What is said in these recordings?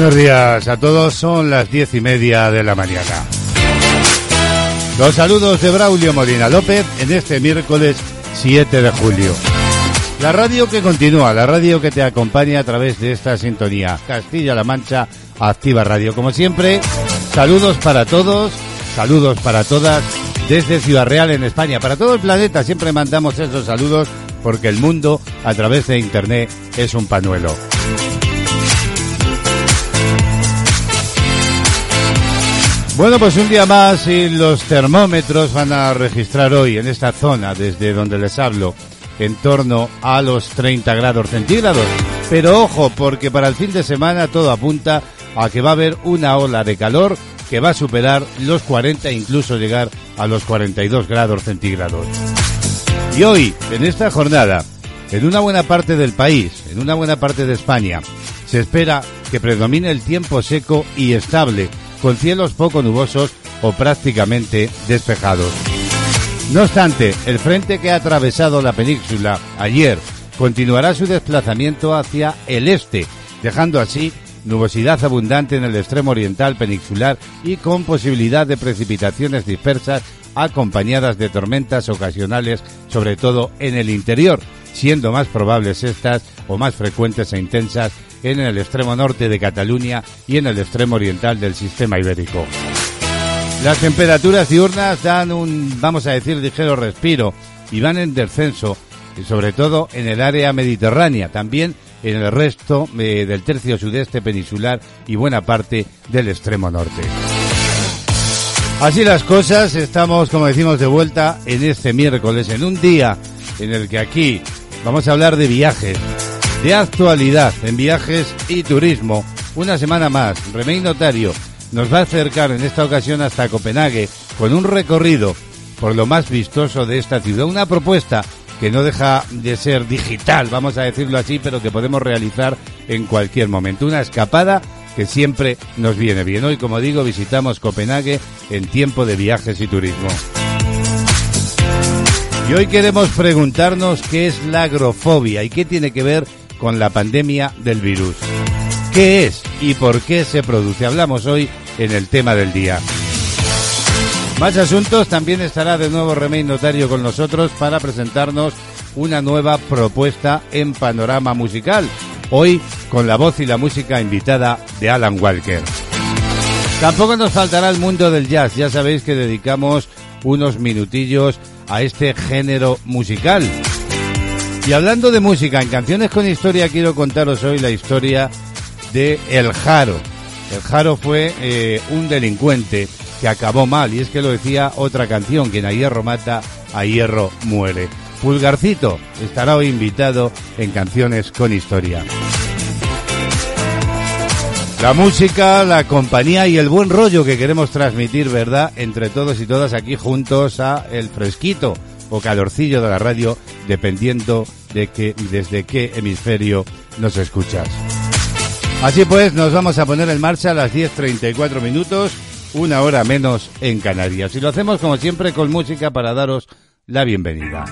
Buenos días a todos, son las diez y media de la mañana. Los saludos de Braulio Molina López en este miércoles 7 de julio. La radio que continúa, la radio que te acompaña a través de esta sintonía. Castilla-La Mancha, Activa Radio. Como siempre, saludos para todos, saludos para todas desde Ciudad Real en España. Para todo el planeta siempre mandamos esos saludos porque el mundo a través de Internet es un panuelo. Bueno, pues un día más y los termómetros van a registrar hoy en esta zona, desde donde les hablo, en torno a los 30 grados centígrados. Pero ojo, porque para el fin de semana todo apunta a que va a haber una ola de calor que va a superar los 40 e incluso llegar a los 42 grados centígrados. Y hoy, en esta jornada, en una buena parte del país, en una buena parte de España, se espera que predomine el tiempo seco y estable con cielos poco nubosos o prácticamente despejados. No obstante, el frente que ha atravesado la península ayer continuará su desplazamiento hacia el este, dejando así nubosidad abundante en el extremo oriental peninsular y con posibilidad de precipitaciones dispersas acompañadas de tormentas ocasionales, sobre todo en el interior, siendo más probables estas o más frecuentes e intensas en el extremo norte de Cataluña y en el extremo oriental del sistema ibérico. Las temperaturas diurnas dan un, vamos a decir, ligero respiro y van en descenso, y sobre todo en el área mediterránea, también en el resto eh, del tercio sudeste peninsular y buena parte del extremo norte. Así las cosas, estamos, como decimos, de vuelta en este miércoles, en un día en el que aquí vamos a hablar de viajes, de actualidad en viajes y turismo. Una semana más, Remey Notario nos va a acercar en esta ocasión hasta Copenhague con un recorrido por lo más vistoso de esta ciudad. Una propuesta que no deja de ser digital, vamos a decirlo así, pero que podemos realizar en cualquier momento. Una escapada que siempre nos viene bien. Hoy, como digo, visitamos Copenhague en tiempo de viajes y turismo. Y hoy queremos preguntarnos qué es la agrofobia y qué tiene que ver con la pandemia del virus. ¿Qué es y por qué se produce? Hablamos hoy en el tema del día. Más asuntos, también estará de nuevo Remey Notario con nosotros para presentarnos una nueva propuesta en panorama musical. Hoy con la voz y la música invitada de Alan Walker. Tampoco nos faltará el mundo del jazz, ya sabéis que dedicamos unos minutillos a este género musical. Y hablando de música, en Canciones con Historia quiero contaros hoy la historia de El Jaro. El Jaro fue eh, un delincuente que acabó mal, y es que lo decía otra canción, quien a hierro mata, a hierro muere. Pulgarcito estará hoy invitado en Canciones con Historia. La música, la compañía y el buen rollo que queremos transmitir, ¿verdad? Entre todos y todas aquí juntos a el fresquito o calorcillo de la radio, dependiendo de que desde qué hemisferio nos escuchas. Así pues, nos vamos a poner en marcha a las 10.34 minutos, una hora menos en Canarias. Y lo hacemos como siempre con música para daros la bienvenida.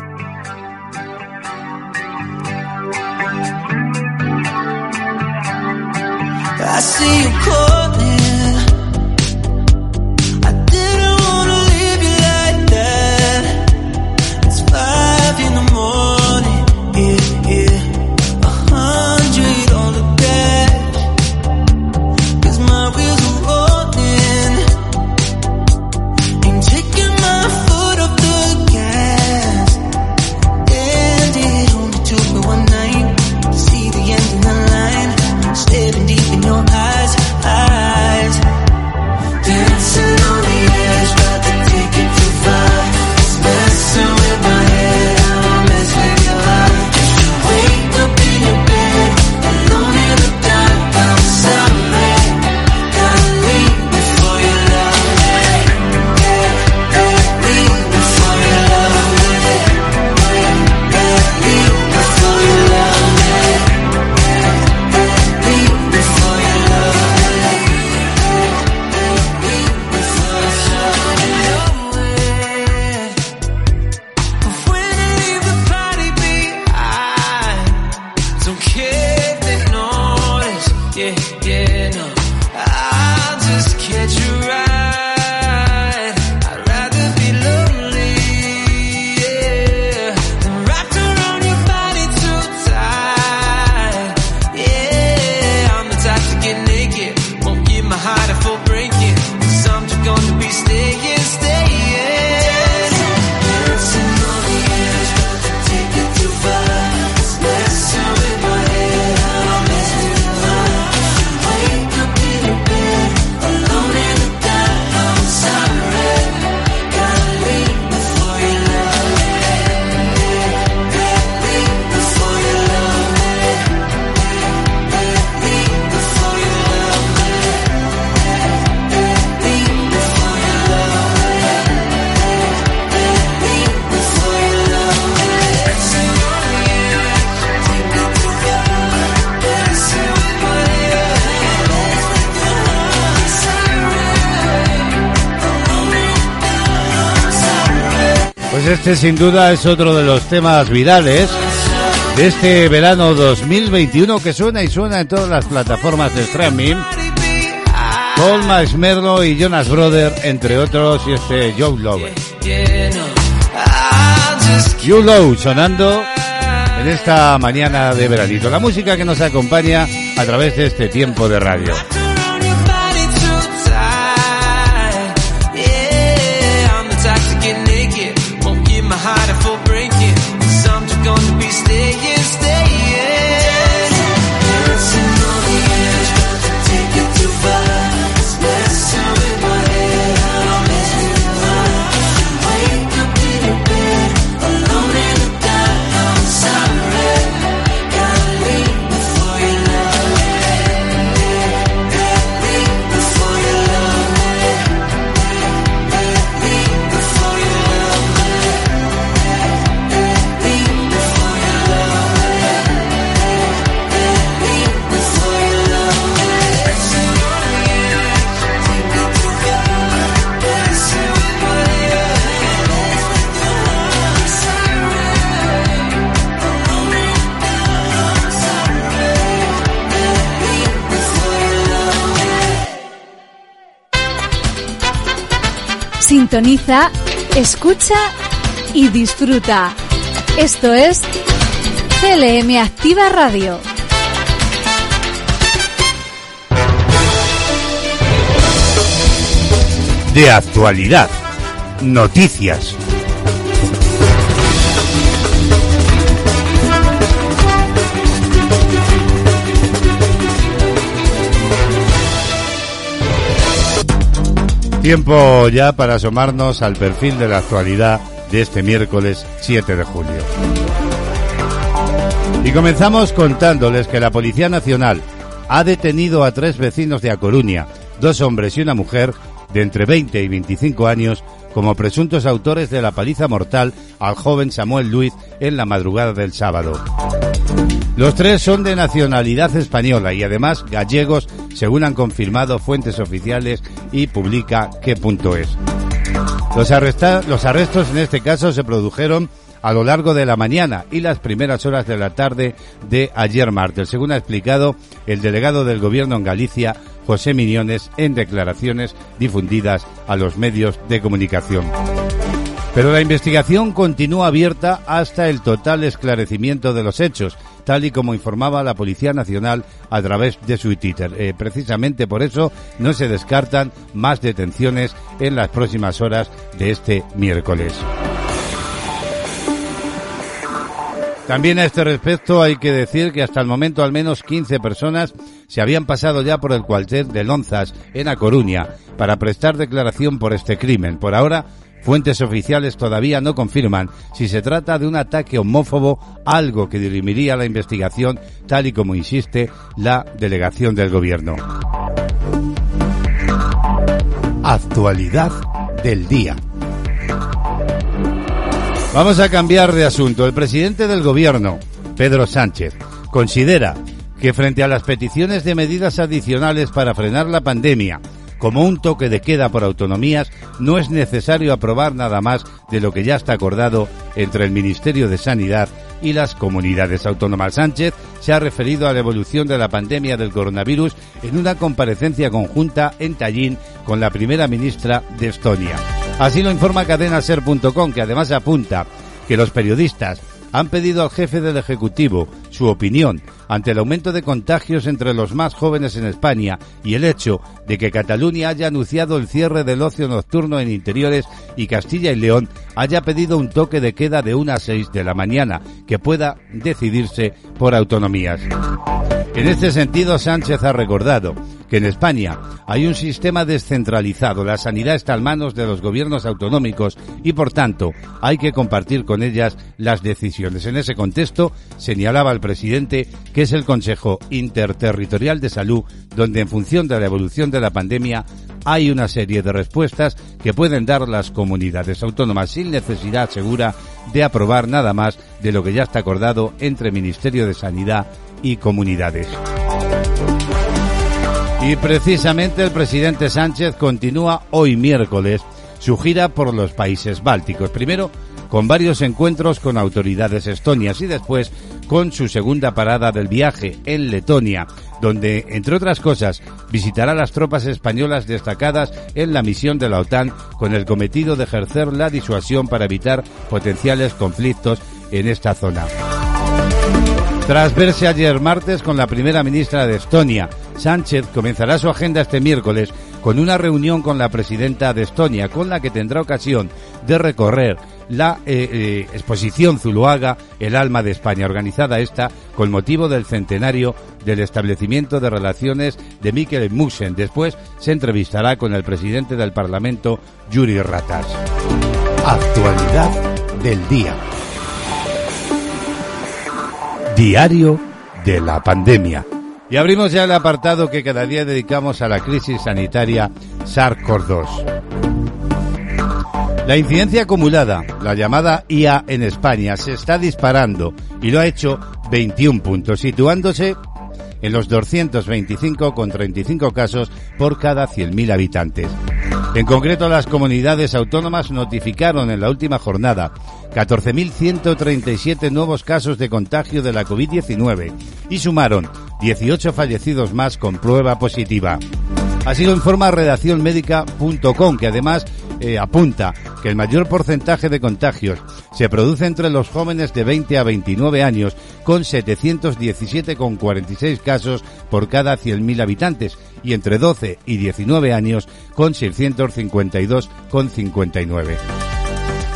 Este sin duda es otro de los temas virales de este verano 2021 que suena y suena en todas las plataformas de streaming. Paul Merlo y Jonas Brother, entre otros, y este Joe Lowe. You Low sonando en esta mañana de veranito. La música que nos acompaña a través de este tiempo de radio. Sintoniza, escucha y disfruta. Esto es CLM Activa Radio. De actualidad, noticias Tiempo ya para asomarnos al perfil de la actualidad de este miércoles 7 de julio. Y comenzamos contándoles que la Policía Nacional ha detenido a tres vecinos de A Coruña, dos hombres y una mujer de entre 20 y 25 años, como presuntos autores de la paliza mortal al joven Samuel Luis en la madrugada del sábado. Los tres son de nacionalidad española y además gallegos, según han confirmado fuentes oficiales y publica qué.es. Los, los arrestos en este caso se produjeron a lo largo de la mañana y las primeras horas de la tarde de ayer martes, según ha explicado el delegado del gobierno en Galicia, José Miñones, en declaraciones difundidas a los medios de comunicación. Pero la investigación continúa abierta hasta el total esclarecimiento de los hechos, tal y como informaba la Policía Nacional a través de su Twitter. Eh, precisamente por eso no se descartan más detenciones en las próximas horas de este miércoles. También a este respecto hay que decir que hasta el momento al menos 15 personas se habían pasado ya por el cuartel de Lonzas en A Coruña para prestar declaración por este crimen. Por ahora, fuentes oficiales todavía no confirman si se trata de un ataque homófobo, algo que dirimiría la investigación tal y como insiste la delegación del gobierno. Actualidad del día. Vamos a cambiar de asunto. El presidente del gobierno, Pedro Sánchez, considera que frente a las peticiones de medidas adicionales para frenar la pandemia, como un toque de queda por autonomías, no es necesario aprobar nada más de lo que ya está acordado entre el Ministerio de Sanidad y las comunidades autónomas. Sánchez se ha referido a la evolución de la pandemia del coronavirus en una comparecencia conjunta en Tallinn con la primera ministra de Estonia. Así lo informa cadenaser.com, que además apunta que los periodistas han pedido al jefe del Ejecutivo su opinión ante el aumento de contagios entre los más jóvenes en España y el hecho de que Cataluña haya anunciado el cierre del ocio nocturno en interiores y Castilla y León haya pedido un toque de queda de 1 a 6 de la mañana que pueda decidirse por autonomías. En este sentido, Sánchez ha recordado que en España hay un sistema descentralizado, la sanidad está en manos de los gobiernos autonómicos y por tanto hay que compartir con ellas las decisiones. En ese contexto señalaba el presidente que es el Consejo Interterritorial de Salud donde en función de la evolución de la pandemia hay una serie de respuestas que pueden dar las comunidades autónomas sin necesidad segura de aprobar nada más de lo que ya está acordado entre Ministerio de Sanidad y comunidades. Y precisamente el presidente Sánchez continúa hoy miércoles su gira por los países bálticos. Primero con varios encuentros con autoridades estonias y después con su segunda parada del viaje en Letonia, donde, entre otras cosas, visitará las tropas españolas destacadas en la misión de la OTAN con el cometido de ejercer la disuasión para evitar potenciales conflictos en esta zona. Tras verse ayer martes con la primera ministra de Estonia, Sánchez comenzará su agenda este miércoles con una reunión con la presidenta de Estonia, con la que tendrá ocasión de recorrer la eh, eh, exposición Zuluaga, el alma de España, organizada esta con motivo del centenario del establecimiento de relaciones de Mikel Musen. Después se entrevistará con el presidente del Parlamento, Yuri Ratas. Actualidad del día. Diario de la pandemia. Y abrimos ya el apartado que cada día dedicamos a la crisis sanitaria SARS-CoV-2. La incidencia acumulada, la llamada IA en España, se está disparando y lo ha hecho 21 puntos, situándose en los 225 con 35 casos por cada 100.000 habitantes. En concreto, las comunidades autónomas notificaron en la última jornada 14.137 nuevos casos de contagio de la COVID-19 y sumaron 18 fallecidos más con prueba positiva. Así lo informa redaccionmédica.com, que además eh, apunta que el mayor porcentaje de contagios se produce entre los jóvenes de 20 a 29 años, con 717,46 casos por cada 100.000 habitantes, y entre 12 y 19 años, con 652,59.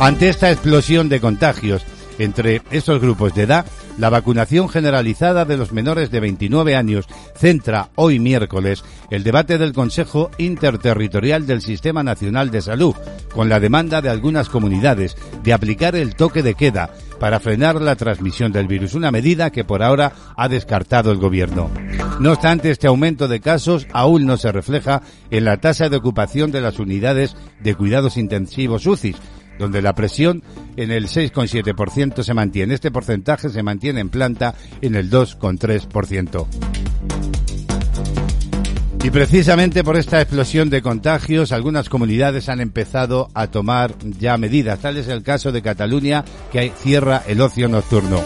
Ante esta explosión de contagios entre estos grupos de edad, la vacunación generalizada de los menores de 29 años centra hoy miércoles el debate del Consejo Interterritorial del Sistema Nacional de Salud, con la demanda de algunas comunidades de aplicar el toque de queda para frenar la transmisión del virus, una medida que por ahora ha descartado el gobierno. No obstante, este aumento de casos aún no se refleja en la tasa de ocupación de las unidades de cuidados intensivos UCIs, donde la presión en el 6,7% se mantiene. Este porcentaje se mantiene en planta en el 2,3%. Y precisamente por esta explosión de contagios, algunas comunidades han empezado a tomar ya medidas. Tal es el caso de Cataluña, que cierra el ocio nocturno.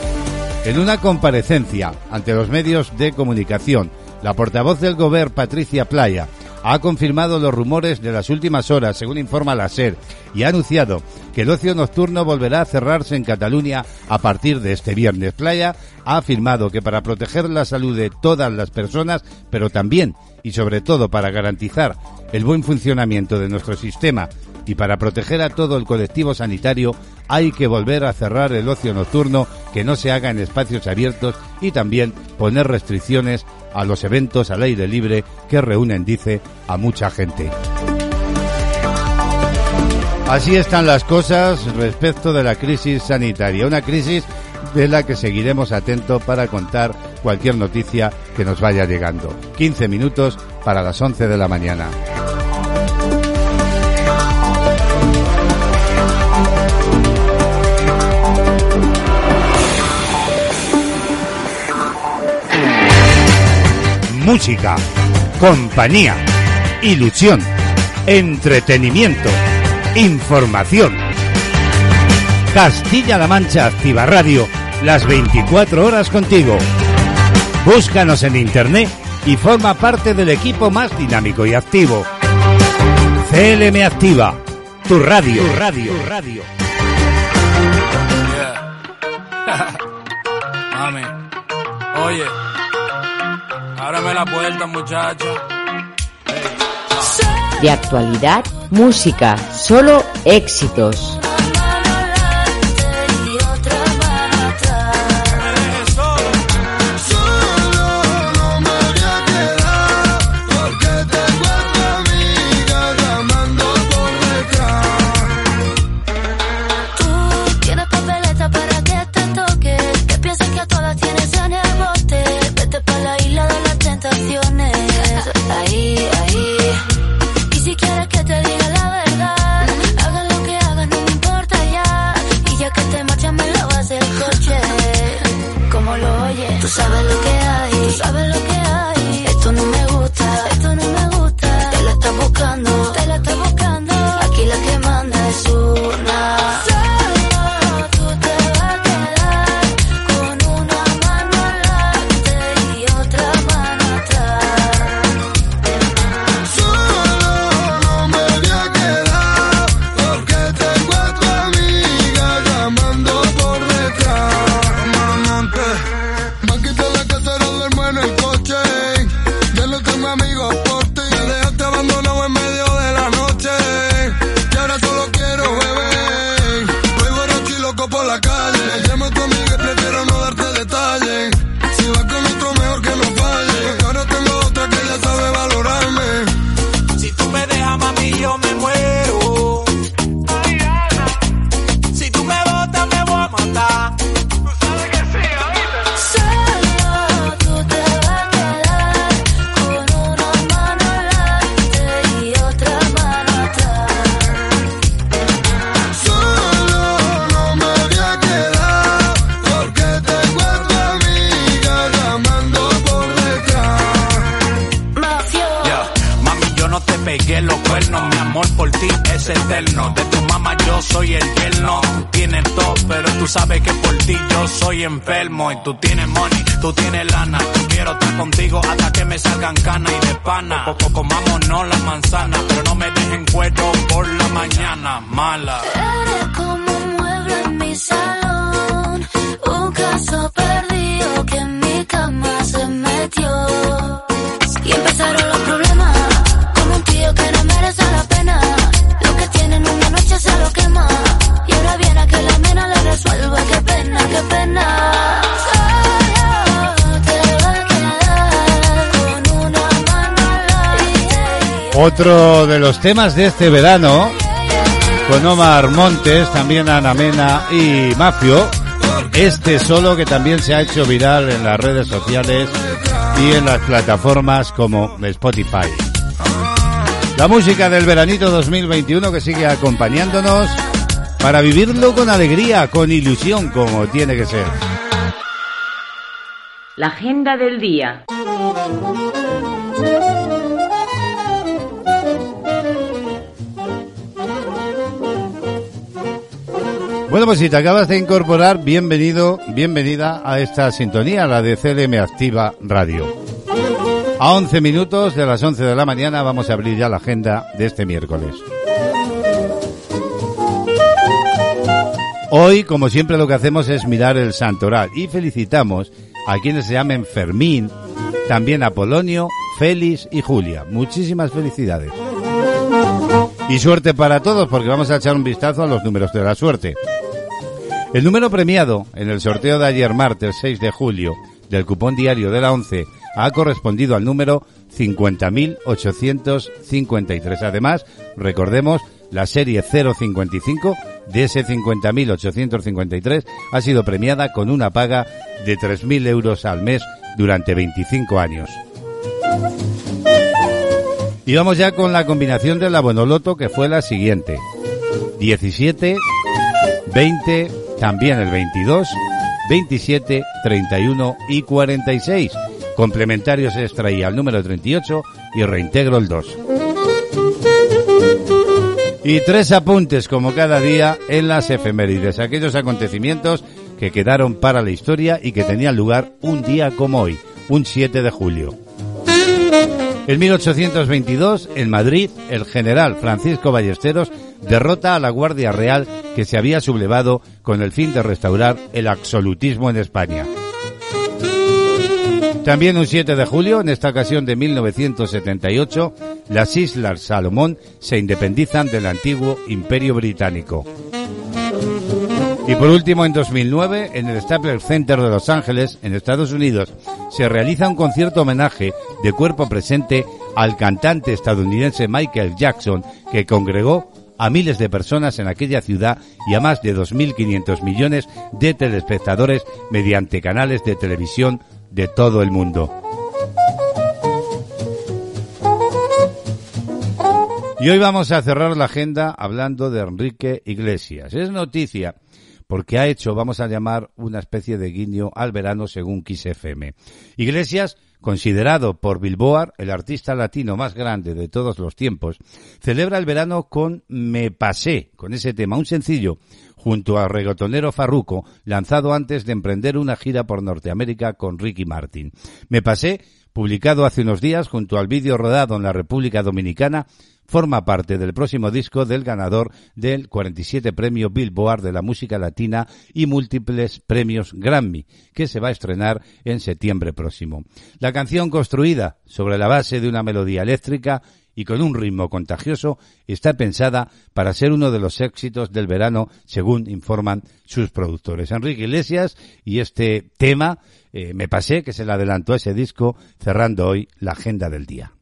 En una comparecencia ante los medios de comunicación, la portavoz del Gobierno, Patricia Playa, ha confirmado los rumores de las últimas horas, según informa la SER, y ha anunciado que el ocio nocturno volverá a cerrarse en Cataluña a partir de este viernes. Playa ha afirmado que para proteger la salud de todas las personas, pero también y sobre todo para garantizar el buen funcionamiento de nuestro sistema y para proteger a todo el colectivo sanitario hay que volver a cerrar el ocio nocturno que no se haga en espacios abiertos y también poner restricciones a los eventos al aire libre que reúnen, dice, a mucha gente. Así están las cosas respecto de la crisis sanitaria, una crisis de la que seguiremos atentos para contar cualquier noticia que nos vaya llegando. 15 minutos para las 11 de la mañana. música, compañía, ilusión, entretenimiento, información. Castilla-La Mancha Activa Radio, las 24 horas contigo. Búscanos en internet y forma parte del equipo más dinámico y activo. CLM Activa, tu radio, tu radio, tu radio. Mami, oye. Ábrame la puerta, muchacha. De actualidad, música, solo éxitos. Otro de los temas de este verano, con Omar Montes, también Ana Mena y Mafio, este solo que también se ha hecho viral en las redes sociales y en las plataformas como Spotify. La música del veranito 2021 que sigue acompañándonos para vivirlo con alegría, con ilusión, como tiene que ser. La agenda del día. Bueno, pues si te acabas de incorporar, bienvenido, bienvenida a esta sintonía, la de CLM Activa Radio. A 11 minutos de las 11 de la mañana vamos a abrir ya la agenda de este miércoles. Hoy, como siempre, lo que hacemos es mirar el santoral y felicitamos a quienes se llamen Fermín, también a Polonio, Félix y Julia. Muchísimas felicidades. Y suerte para todos porque vamos a echar un vistazo a los números de la suerte. El número premiado en el sorteo de ayer martes 6 de julio del cupón diario de la 11 ha correspondido al número 50.853. Además, recordemos, la serie 055 de ese 50.853 ha sido premiada con una paga de 3.000 euros al mes durante 25 años. Y vamos ya con la combinación de la Bonoloto que fue la siguiente. 17, 20, también el 22, 27, 31 y 46. Complementarios extraía el número 38 y reintegro el 2. Y tres apuntes como cada día en las efemérides, aquellos acontecimientos que quedaron para la historia y que tenían lugar un día como hoy, un 7 de julio. En 1822, en Madrid, el general Francisco Ballesteros derrota a la Guardia Real que se había sublevado con el fin de restaurar el absolutismo en España. También un 7 de julio, en esta ocasión de 1978, las Islas Salomón se independizan del antiguo Imperio Británico. Y por último, en 2009, en el Staples Center de Los Ángeles, en Estados Unidos, se realiza un concierto homenaje de cuerpo presente al cantante estadounidense Michael Jackson, que congregó a miles de personas en aquella ciudad y a más de 2.500 millones de telespectadores mediante canales de televisión de todo el mundo. Y hoy vamos a cerrar la agenda hablando de Enrique Iglesias. Es noticia porque ha hecho, vamos a llamar, una especie de guiño al verano según FM. Iglesias, considerado por Bilboar el artista latino más grande de todos los tiempos, celebra el verano con Me Pasé, con ese tema, un sencillo, junto al regotonero Farruco, lanzado antes de emprender una gira por Norteamérica con Ricky Martin. Me Pasé, publicado hace unos días junto al vídeo rodado en la República Dominicana, forma parte del próximo disco del ganador del 47 Premio Billboard de la Música Latina y múltiples premios Grammy, que se va a estrenar en septiembre próximo. La canción construida sobre la base de una melodía eléctrica y con un ritmo contagioso está pensada para ser uno de los éxitos del verano, según informan sus productores. Enrique Iglesias y este tema, eh, me pasé, que se le adelantó ese disco, cerrando hoy la agenda del día.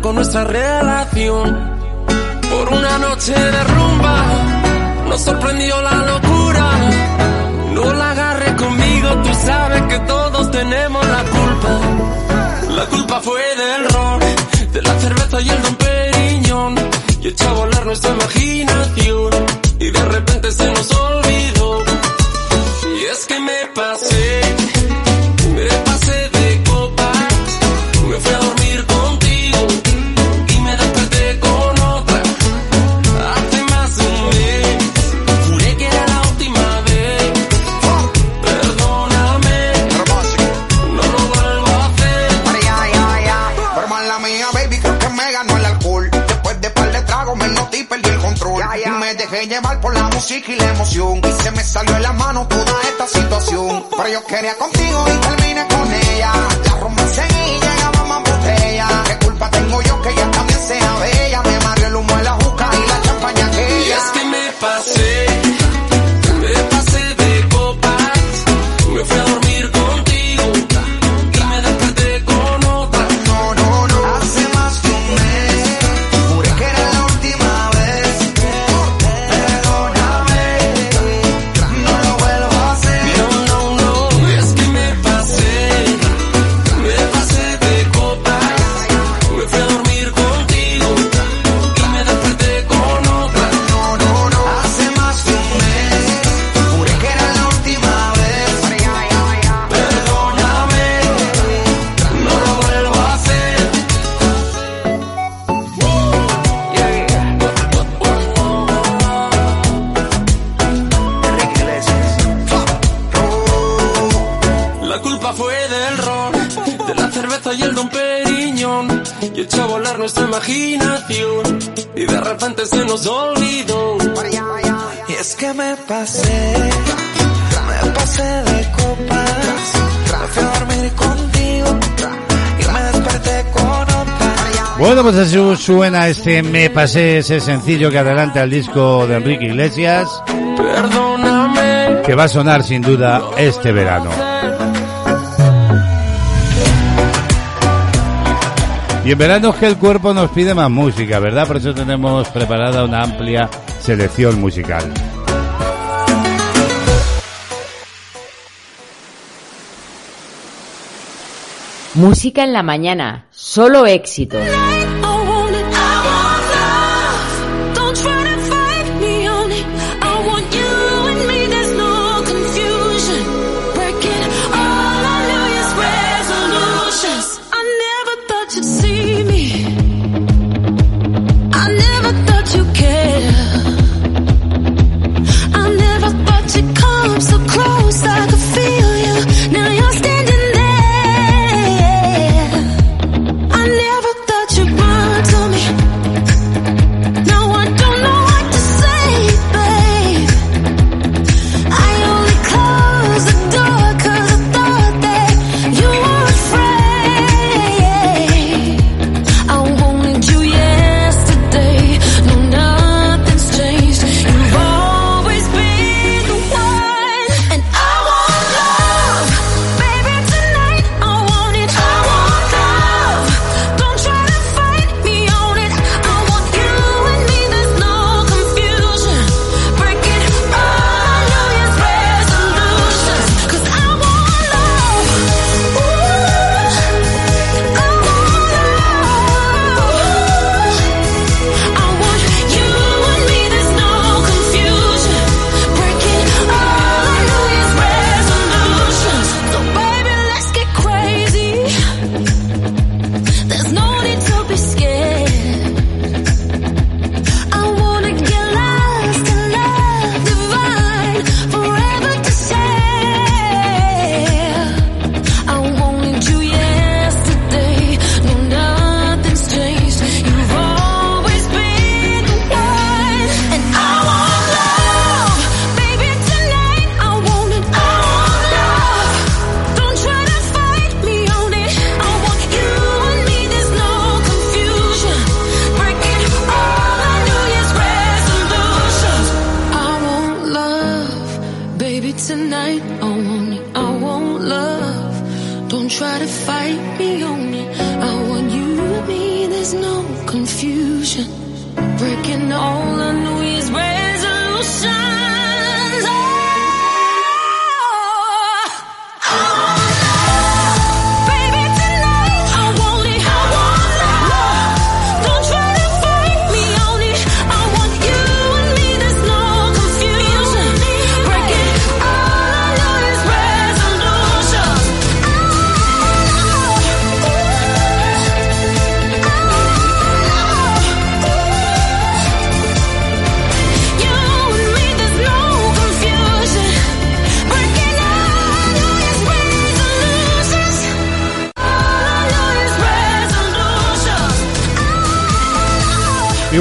Con nuestra relación. Por una noche de rumba nos sorprendió la locura. No la agarre conmigo, tú sabes que todos tenemos la culpa. La culpa fue del rock, de la cerveza y el don Periñón. Y echó a volar nuestra imaginación. Y de repente se nos olvidó. dejé llevar por la música y la emoción. Y se me salió de la mano toda esta situación. Pero yo quería contigo y terminé con ella. La rumba seguía y llegaba más botella. ¿Qué culpa tengo yo que ella también sea bella? Me mareó el humo de la juca y la champaña aquella. Y es que me pasé. Y de repente se nos olvidó. Y es que me pasé, me pasé de copas, me fui a dormir contigo y me desperté con otra. Bueno, pues así suena este Me Pasé, ese sencillo que adelanta el disco de Enrique Iglesias, Perdóname. que va a sonar sin duda este verano. Y en verano es que el cuerpo nos pide más música, ¿verdad? Por eso tenemos preparada una amplia selección musical. Música en la mañana, solo éxitos.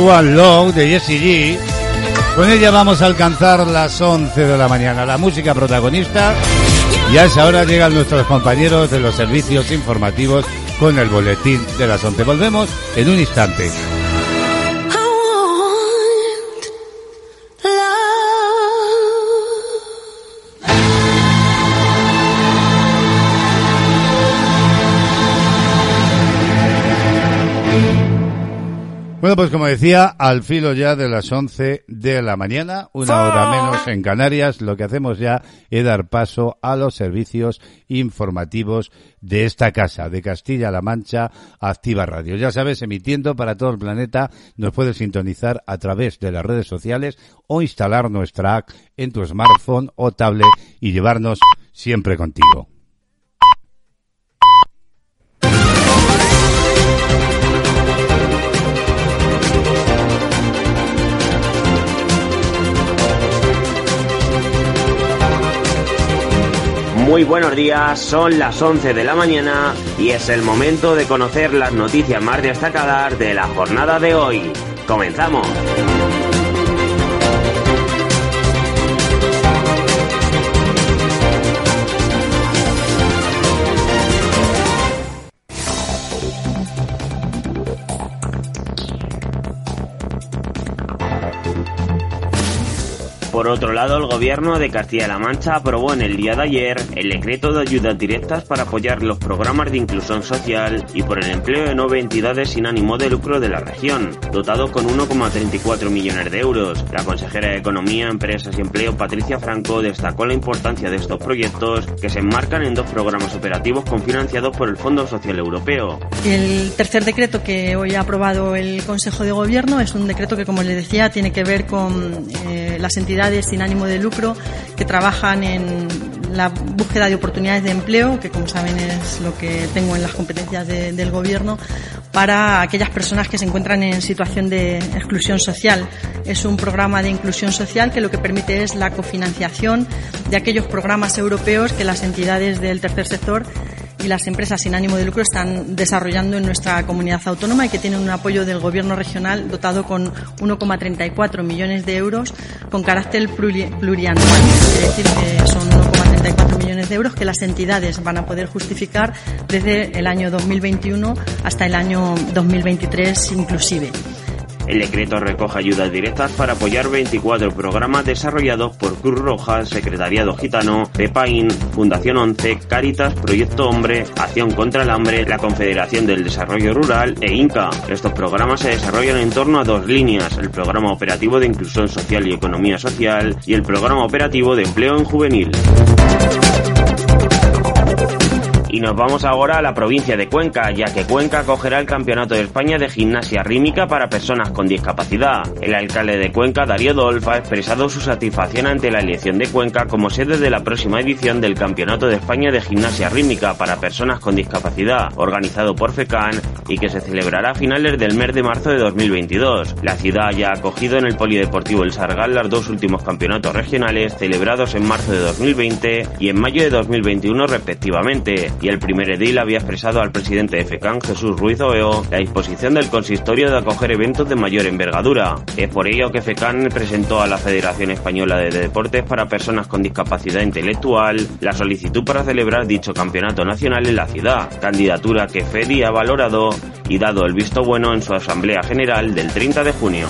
Want Love de Jessie G. Con ella vamos a alcanzar las 11 de la mañana. La música protagonista. Y a esa hora llegan nuestros compañeros de los servicios informativos con el boletín de las 11. Volvemos en un instante. Pues como decía, al filo ya de las 11 de la mañana, una hora menos en Canarias, lo que hacemos ya es dar paso a los servicios informativos de esta casa, de Castilla-La Mancha, Activa Radio. Ya sabes, emitiendo para todo el planeta, nos puedes sintonizar a través de las redes sociales o instalar nuestra app en tu smartphone o tablet y llevarnos siempre contigo. Muy buenos días, son las 11 de la mañana y es el momento de conocer las noticias más destacadas de la jornada de hoy. ¡Comenzamos! Por otro lado, el gobierno de Castilla-La Mancha aprobó en el día de ayer el decreto de ayudas directas para apoyar los programas de inclusión social y por el empleo de nueve entidades sin ánimo de lucro de la región, dotado con 1,34 millones de euros. La consejera de Economía, Empresas y Empleo, Patricia Franco, destacó la importancia de estos proyectos que se enmarcan en dos programas operativos confinanciados por el Fondo Social Europeo. El tercer decreto que hoy ha aprobado el Consejo de Gobierno es un decreto que, como les decía, tiene que ver con eh, las entidades sin ánimo de lucro que trabajan en la búsqueda de oportunidades de empleo, que como saben es lo que tengo en las competencias de, del Gobierno, para aquellas personas que se encuentran en situación de exclusión social. Es un programa de inclusión social que lo que permite es la cofinanciación de aquellos programas europeos que las entidades del tercer sector y las empresas sin ánimo de lucro están desarrollando en nuestra comunidad autónoma y que tienen un apoyo del Gobierno regional dotado con 1,34 millones de euros con carácter pluri plurianual. Es decir, que son 1,34 millones de euros que las entidades van a poder justificar desde el año 2021 hasta el año 2023 inclusive. El decreto recoge ayudas directas para apoyar 24 programas desarrollados por Cruz Roja, Secretariado Gitano, PEPAIN, Fundación 11, Cáritas, Proyecto Hombre, Acción contra el Hambre, la Confederación del Desarrollo Rural e INCA. Estos programas se desarrollan en torno a dos líneas, el Programa Operativo de Inclusión Social y Economía Social y el Programa Operativo de Empleo en Juvenil. Y nos vamos ahora a la provincia de Cuenca, ya que Cuenca acogerá el Campeonato de España de Gimnasia Rítmica para personas con discapacidad. El alcalde de Cuenca, Darío Dolf, ha expresado su satisfacción ante la elección de Cuenca como sede de la próxima edición del Campeonato de España de Gimnasia Rítmica para personas con discapacidad, organizado por FECAN y que se celebrará a finales del mes de marzo de 2022. La ciudad ya ha acogido en el Polideportivo El Sargal los dos últimos campeonatos regionales celebrados en marzo de 2020 y en mayo de 2021 respectivamente y el primer edil había expresado al presidente de FECAN, Jesús Ruiz Oeo, la disposición del consistorio de acoger eventos de mayor envergadura. Es por ello que FECAN presentó a la Federación Española de Deportes para Personas con Discapacidad Intelectual la solicitud para celebrar dicho campeonato nacional en la ciudad, candidatura que FEDI ha valorado y dado el visto bueno en su Asamblea General del 30 de junio.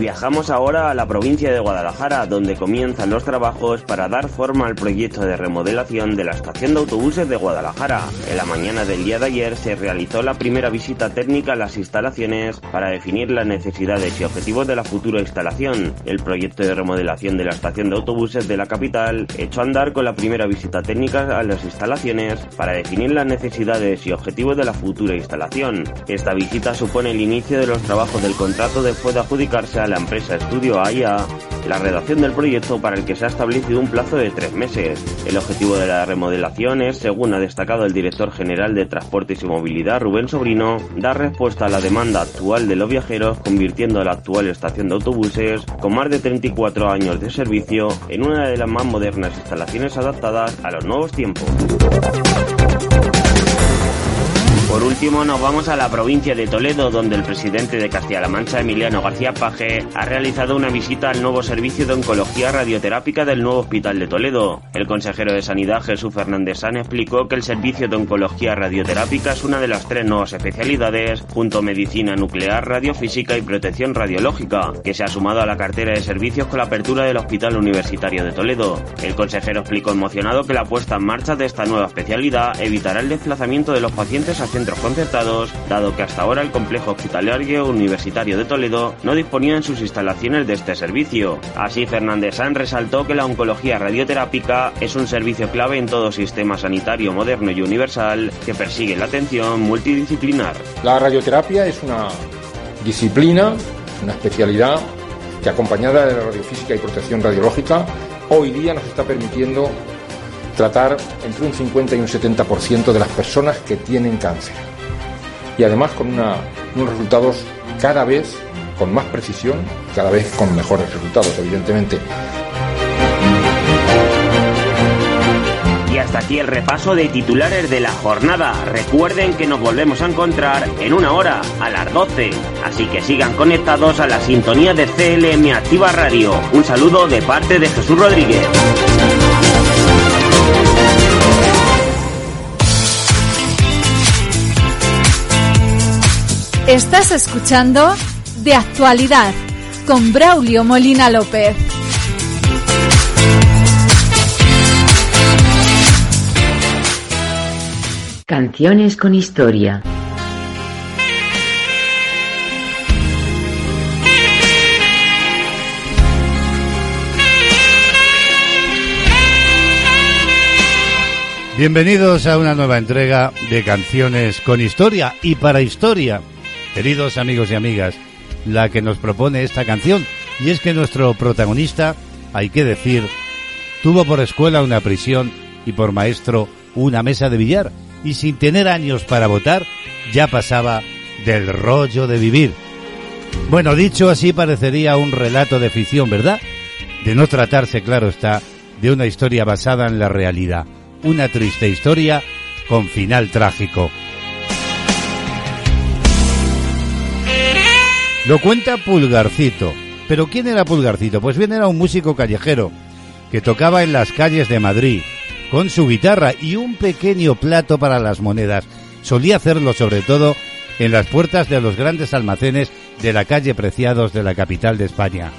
Viajamos ahora a la provincia de Guadalajara, donde comienzan los trabajos para dar forma al proyecto de remodelación de la estación de autobuses de Guadalajara. En la mañana del día de ayer se realizó la primera visita técnica a las instalaciones para definir las necesidades y objetivos de la futura instalación. El proyecto de remodelación de la estación de autobuses de la capital echó a andar con la primera visita técnica a las instalaciones para definir las necesidades y objetivos de la futura instalación. Esta visita supone el inicio de los trabajos del contrato después de adjudicarse a la empresa Estudio AIA la redacción del proyecto para el que se ha establecido un plazo de tres meses. El objetivo de la remodelación es, según ha destacado el director general de Transportes y Movilidad, Rubén Sobrino, dar respuesta a la demanda actual de los viajeros, convirtiendo la actual estación de autobuses, con más de 34 años de servicio, en una de las más modernas instalaciones adaptadas a los nuevos tiempos. Por último, nos vamos a la provincia de Toledo, donde el presidente de Castilla-La Mancha, Emiliano García Paje, ha realizado una visita al nuevo servicio de oncología radioterápica del nuevo hospital de Toledo. El consejero de Sanidad, Jesús Fernández San, explicó que el servicio de oncología radioterápica es una de las tres nuevas especialidades, junto a medicina nuclear, radiofísica y protección radiológica, que se ha sumado a la cartera de servicios con la apertura del Hospital Universitario de Toledo. El consejero explicó emocionado que la puesta en marcha de esta nueva especialidad evitará el desplazamiento de los pacientes a centros concertados, dado que hasta ahora el complejo hospitalario universitario de Toledo no disponía en sus instalaciones de este servicio. Así, Fernández San resaltó que la oncología radioterápica es un servicio clave en todo sistema sanitario moderno y universal que persigue la atención multidisciplinar. La radioterapia es una disciplina, una especialidad que acompañada de la radiofísica y protección radiológica, hoy día nos está permitiendo tratar entre un 50 y un 70% de las personas que tienen cáncer. Y además con unos resultados cada vez con más precisión, cada vez con mejores resultados, evidentemente. hasta aquí el repaso de titulares de la jornada. Recuerden que nos volvemos a encontrar en una hora, a las 12. Así que sigan conectados a la sintonía de CLM Activa Radio. Un saludo de parte de Jesús Rodríguez. Estás escuchando De Actualidad con Braulio Molina López. Canciones con historia. Bienvenidos a una nueva entrega de canciones con historia y para historia. Queridos amigos y amigas, la que nos propone esta canción, y es que nuestro protagonista, hay que decir, tuvo por escuela una prisión y por maestro una mesa de billar, y sin tener años para votar, ya pasaba del rollo de vivir. Bueno, dicho así parecería un relato de ficción, ¿verdad? De no tratarse, claro está, de una historia basada en la realidad. Una triste historia con final trágico. Lo cuenta Pulgarcito. ¿Pero quién era Pulgarcito? Pues bien era un músico callejero que tocaba en las calles de Madrid con su guitarra y un pequeño plato para las monedas. Solía hacerlo sobre todo en las puertas de los grandes almacenes de la calle Preciados de la capital de España.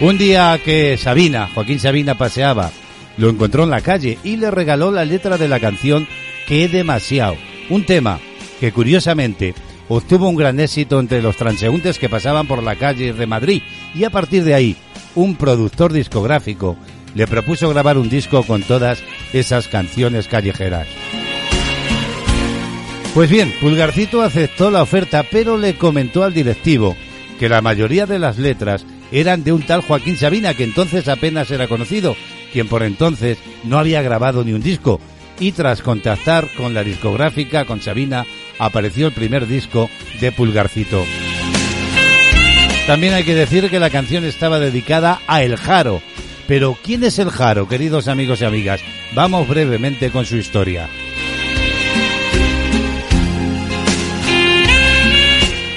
Un día que Sabina, Joaquín Sabina paseaba, lo encontró en la calle y le regaló la letra de la canción Que demasiado, un tema que curiosamente obtuvo un gran éxito entre los transeúntes que pasaban por la calle de Madrid y a partir de ahí un productor discográfico le propuso grabar un disco con todas esas canciones callejeras. Pues bien, Pulgarcito aceptó la oferta, pero le comentó al directivo que la mayoría de las letras eran de un tal Joaquín Sabina, que entonces apenas era conocido, quien por entonces no había grabado ni un disco, y tras contactar con la discográfica, con Sabina, apareció el primer disco de Pulgarcito. También hay que decir que la canción estaba dedicada a El Jaro. Pero ¿quién es El Jaro, queridos amigos y amigas? Vamos brevemente con su historia.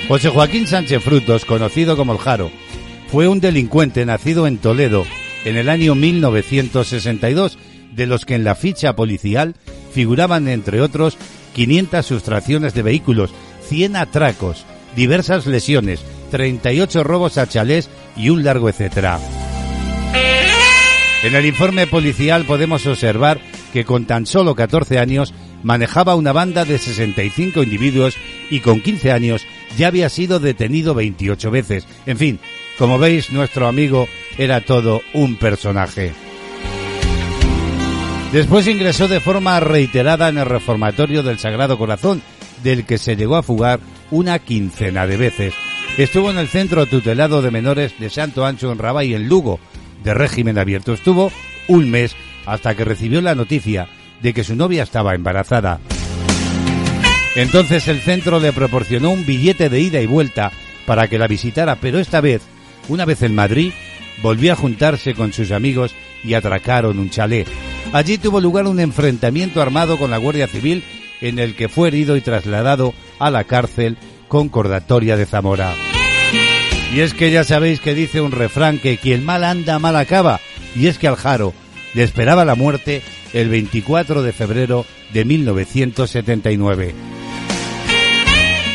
José Joaquín Sánchez Frutos, conocido como El Jaro, fue un delincuente nacido en Toledo en el año 1962, de los que en la ficha policial figuraban, entre otros, 500 sustracciones de vehículos, 100 atracos, diversas lesiones, 38 robos a chalés y un largo etcétera. En el informe policial podemos observar que con tan solo 14 años manejaba una banda de 65 individuos y con 15 años ya había sido detenido 28 veces. En fin, como veis, nuestro amigo era todo un personaje. Después ingresó de forma reiterada en el reformatorio del Sagrado Corazón, del que se llegó a fugar una quincena de veces. Estuvo en el centro tutelado de menores de Santo Ancho en Rabay, en Lugo, de régimen abierto. Estuvo un mes hasta que recibió la noticia de que su novia estaba embarazada. Entonces el centro le proporcionó un billete de ida y vuelta para que la visitara, pero esta vez, una vez en Madrid, volvió a juntarse con sus amigos y atracaron un chalet. Allí tuvo lugar un enfrentamiento armado con la Guardia Civil en el que fue herido y trasladado a la cárcel concordatoria de Zamora. Y es que ya sabéis que dice un refrán que quien mal anda mal acaba, y es que al Jaro le esperaba la muerte el 24 de febrero de 1979.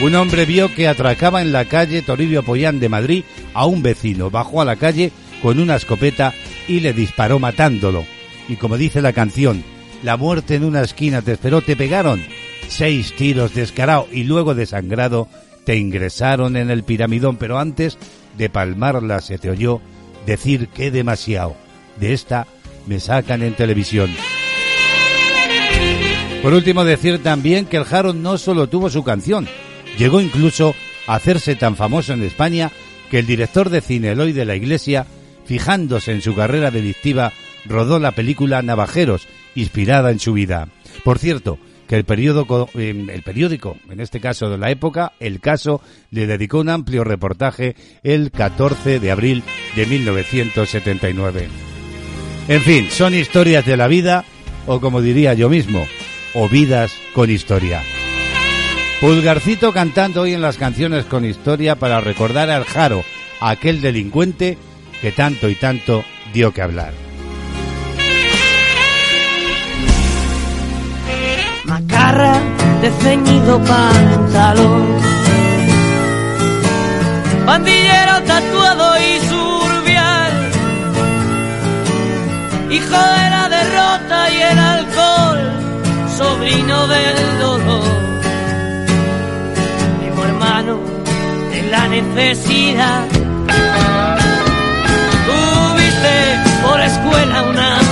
Un hombre vio que atracaba en la calle Toribio Pollán de Madrid a un vecino, bajó a la calle con una escopeta y le disparó matándolo. Y como dice la canción, la muerte en una esquina te esperó, te pegaron seis tiros descarado y luego desangrado te ingresaron en el piramidón, pero antes de palmarla se te oyó decir que demasiado. De esta me sacan en televisión. Por último, decir también que el Jaro no solo tuvo su canción, llegó incluso a hacerse tan famoso en España que el director de cine Eloy de la Iglesia, fijándose en su carrera delictiva, rodó la película Navajeros, inspirada en su vida. Por cierto, que el periódico, eh, el periódico, en este caso de la época, El Caso, le dedicó un amplio reportaje el 14 de abril de 1979. En fin, son historias de la vida o como diría yo mismo, o vidas con historia. Pulgarcito cantando hoy en las canciones con historia para recordar al Jaro, aquel delincuente que tanto y tanto dio que hablar. De ceñido pantalón. Bandillero tatuado y surbial. Hijo de la derrota y el alcohol. Sobrino del dolor. Primo hermano de la necesidad. Tuviste por escuela una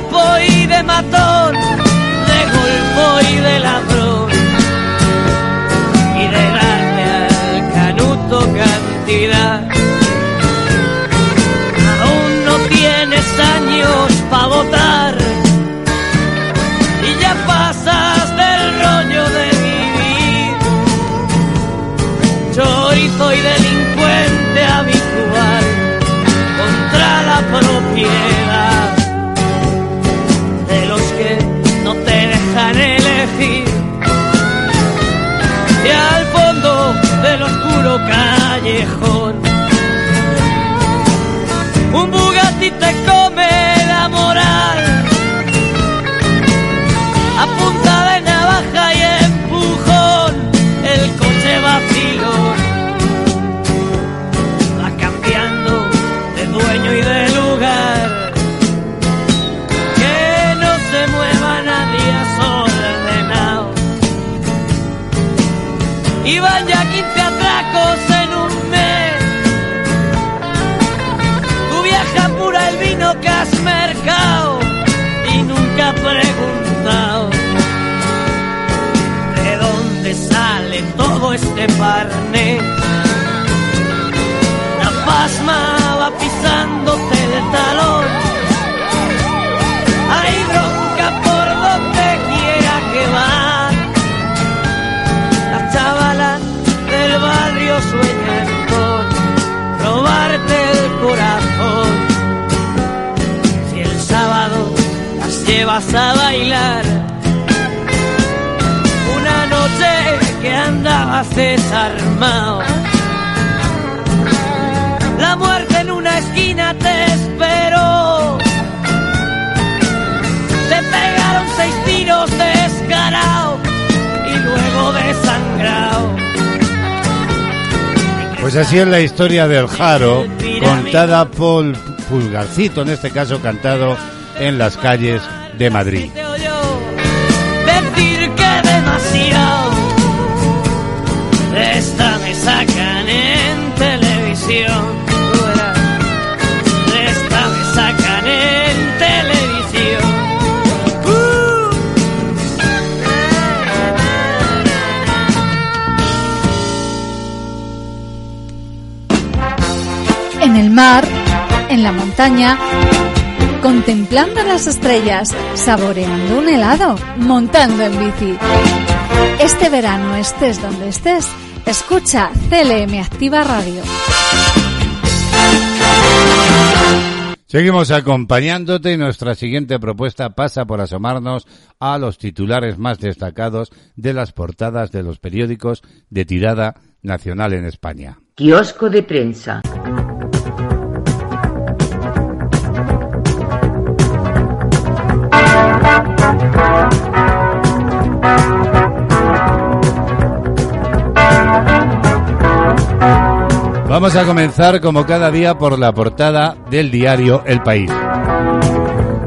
guapo y de matón, de golfo y de ladrón. Y de darle al canuto cantidad. Aún no tienes años para votar. viejo. Así es la historia del Jaro, contada por Pulgarcito, en este caso cantado en las calles de Madrid. Mar, en la montaña, contemplando las estrellas, saboreando un helado, montando en bici. Este verano, estés donde estés, escucha CLM Activa Radio. Seguimos acompañándote y nuestra siguiente propuesta pasa por asomarnos a los titulares más destacados de las portadas de los periódicos de tirada nacional en España. Kiosco de prensa. Vamos a comenzar como cada día por la portada del diario El País.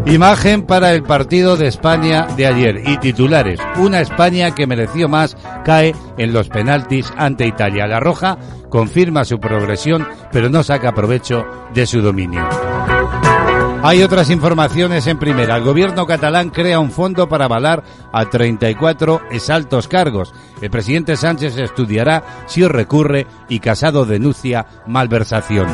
Imagen para el partido de España de ayer y titulares. Una España que mereció más cae en los penaltis ante Italia. La Roja confirma su progresión pero no saca provecho de su dominio. Hay otras informaciones en primera. El gobierno catalán crea un fondo para avalar a 34 exaltos cargos. El presidente Sánchez estudiará si recurre y Casado denuncia malversación.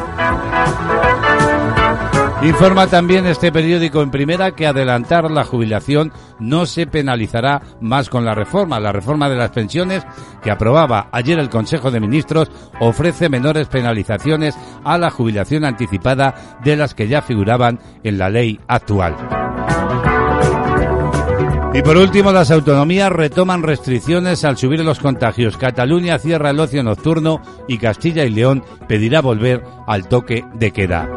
Informa también este periódico en primera que adelantar la jubilación no se penalizará más con la reforma. La reforma de las pensiones que aprobaba ayer el Consejo de Ministros ofrece menores penalizaciones a la jubilación anticipada de las que ya figuraban en la ley actual. Y por último, las autonomías retoman restricciones al subir los contagios. Cataluña cierra el ocio nocturno y Castilla y León pedirá volver al toque de queda.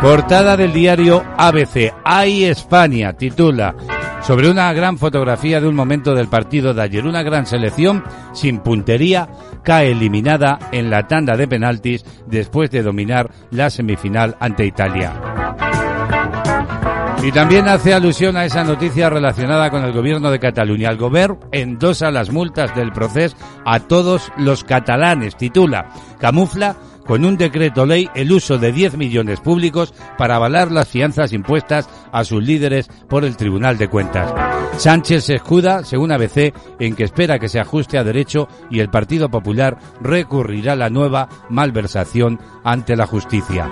Portada del diario ABC. ¡Ay España! titula sobre una gran fotografía de un momento del partido de ayer. Una gran selección sin puntería cae eliminada en la tanda de penaltis después de dominar la semifinal ante Italia. Y también hace alusión a esa noticia relacionada con el gobierno de Cataluña. El gobierno endosa las multas del proceso a todos los catalanes. Titula, camufla con un decreto ley el uso de 10 millones públicos para avalar las fianzas impuestas a sus líderes por el Tribunal de Cuentas. Sánchez se escuda, según ABC, en que espera que se ajuste a derecho y el Partido Popular recurrirá la nueva malversación ante la justicia.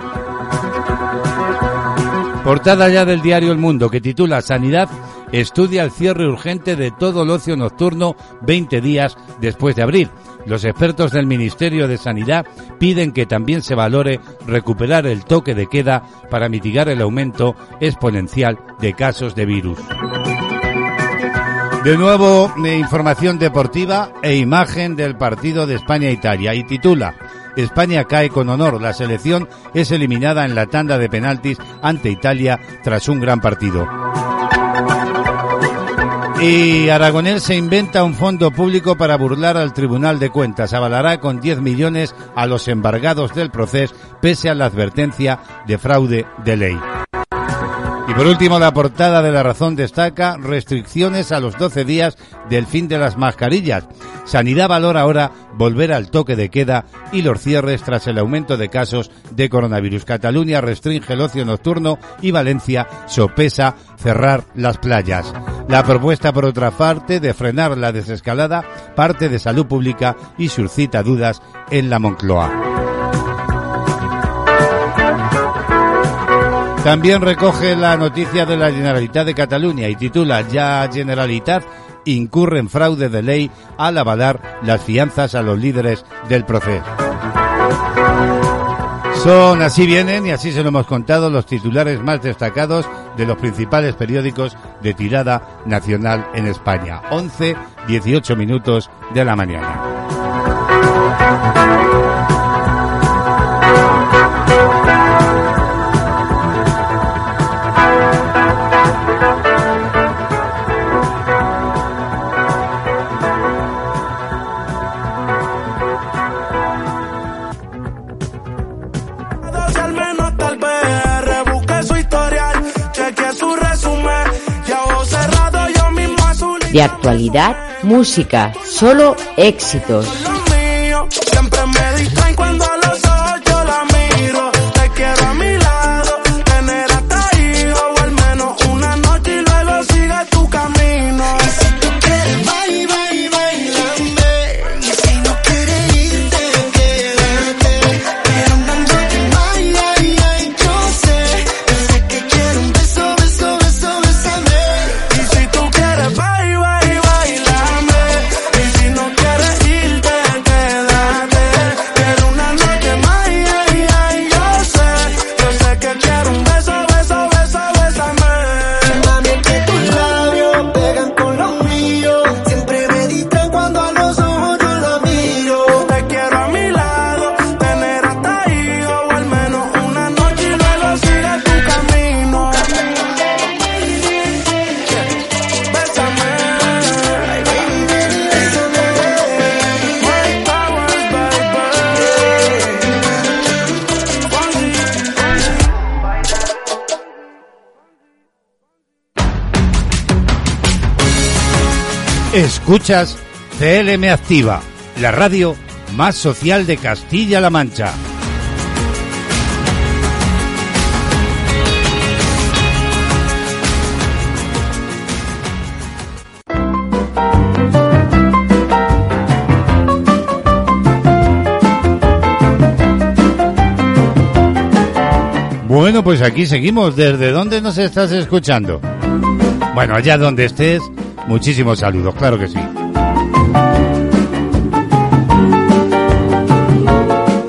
Portada ya del diario El Mundo que titula Sanidad estudia el cierre urgente de todo el ocio nocturno 20 días después de abril. Los expertos del Ministerio de Sanidad piden que también se valore recuperar el toque de queda para mitigar el aumento exponencial de casos de virus. De nuevo, eh, información deportiva e imagen del partido de España-Italia y titula España cae con honor. La selección es eliminada en la tanda de penaltis ante Italia tras un gran partido. Y Aragonés se inventa un fondo público para burlar al Tribunal de Cuentas. Avalará con 10 millones a los embargados del proceso pese a la advertencia de fraude de ley. Por último, la portada de La Razón destaca restricciones a los 12 días del fin de las mascarillas. Sanidad valora ahora volver al toque de queda y los cierres tras el aumento de casos de coronavirus. Cataluña restringe el ocio nocturno y Valencia sopesa cerrar las playas. La propuesta, por otra parte, de frenar la desescalada parte de salud pública y suscita dudas en la Moncloa. También recoge la noticia de la Generalitat de Cataluña y titula Ya Generalitat incurre en fraude de ley al avalar las fianzas a los líderes del proceso. Son así vienen y así se lo hemos contado los titulares más destacados de los principales periódicos de tirada nacional en España. 11, 18 minutos de la mañana. Actualidad, música, solo éxitos. Escuchas CLM Activa, la radio más social de Castilla-La Mancha. Bueno, pues aquí seguimos. ¿Desde dónde nos estás escuchando? Bueno, allá donde estés, muchísimos saludos, claro que sí.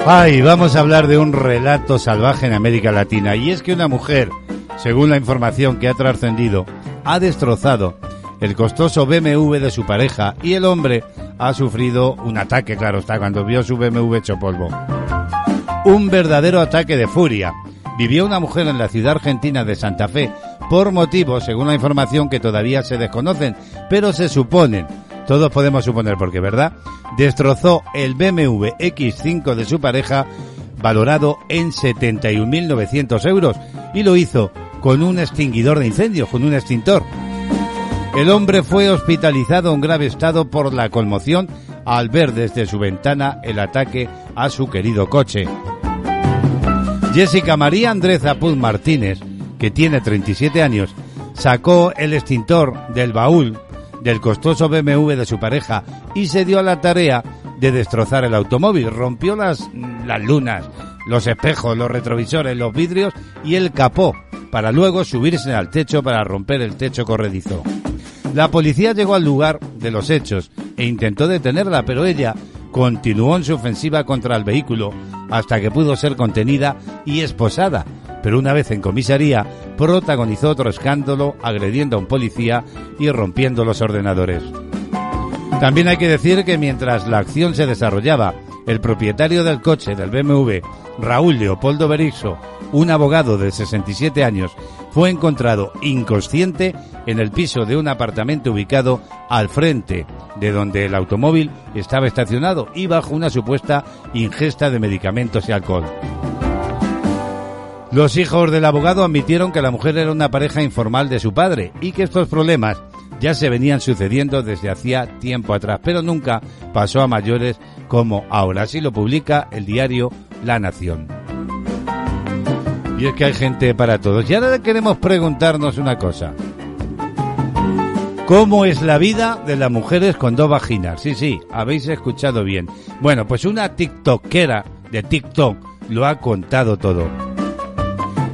Ay, vamos a hablar de un relato salvaje en América Latina. Y es que una mujer, según la información que ha trascendido, ha destrozado el costoso BMW de su pareja y el hombre ha sufrido un ataque, claro está, cuando vio su BMW hecho polvo. Un verdadero ataque de furia. Vivió una mujer en la ciudad argentina de Santa Fe por motivos, según la información, que todavía se desconocen, pero se suponen. Todos podemos suponer, porque verdad, destrozó el BMW X5 de su pareja, valorado en 71.900 euros, y lo hizo con un extinguidor de incendios, con un extintor. El hombre fue hospitalizado en grave estado por la conmoción al ver desde su ventana el ataque a su querido coche. Jessica María Andrés Apud Martínez, que tiene 37 años, sacó el extintor del baúl del costoso BMW de su pareja y se dio a la tarea de destrozar el automóvil. Rompió las, las lunas, los espejos, los retrovisores, los vidrios y el capó, para luego subirse al techo para romper el techo corredizo. La policía llegó al lugar de los hechos e intentó detenerla, pero ella continuó en su ofensiva contra el vehículo hasta que pudo ser contenida y esposada. Pero una vez en comisaría, protagonizó otro escándalo agrediendo a un policía y rompiendo los ordenadores. También hay que decir que mientras la acción se desarrollaba, el propietario del coche del BMW, Raúl Leopoldo Berisso, un abogado de 67 años, fue encontrado inconsciente en el piso de un apartamento ubicado al frente de donde el automóvil estaba estacionado y bajo una supuesta ingesta de medicamentos y alcohol. Los hijos del abogado admitieron que la mujer era una pareja informal de su padre y que estos problemas ya se venían sucediendo desde hacía tiempo atrás, pero nunca pasó a mayores como ahora. Así lo publica el diario La Nación. Y es que hay gente para todos. Y ahora queremos preguntarnos una cosa. ¿Cómo es la vida de las mujeres con dos vaginas? Sí, sí, habéis escuchado bien. Bueno, pues una TikTokera de TikTok lo ha contado todo.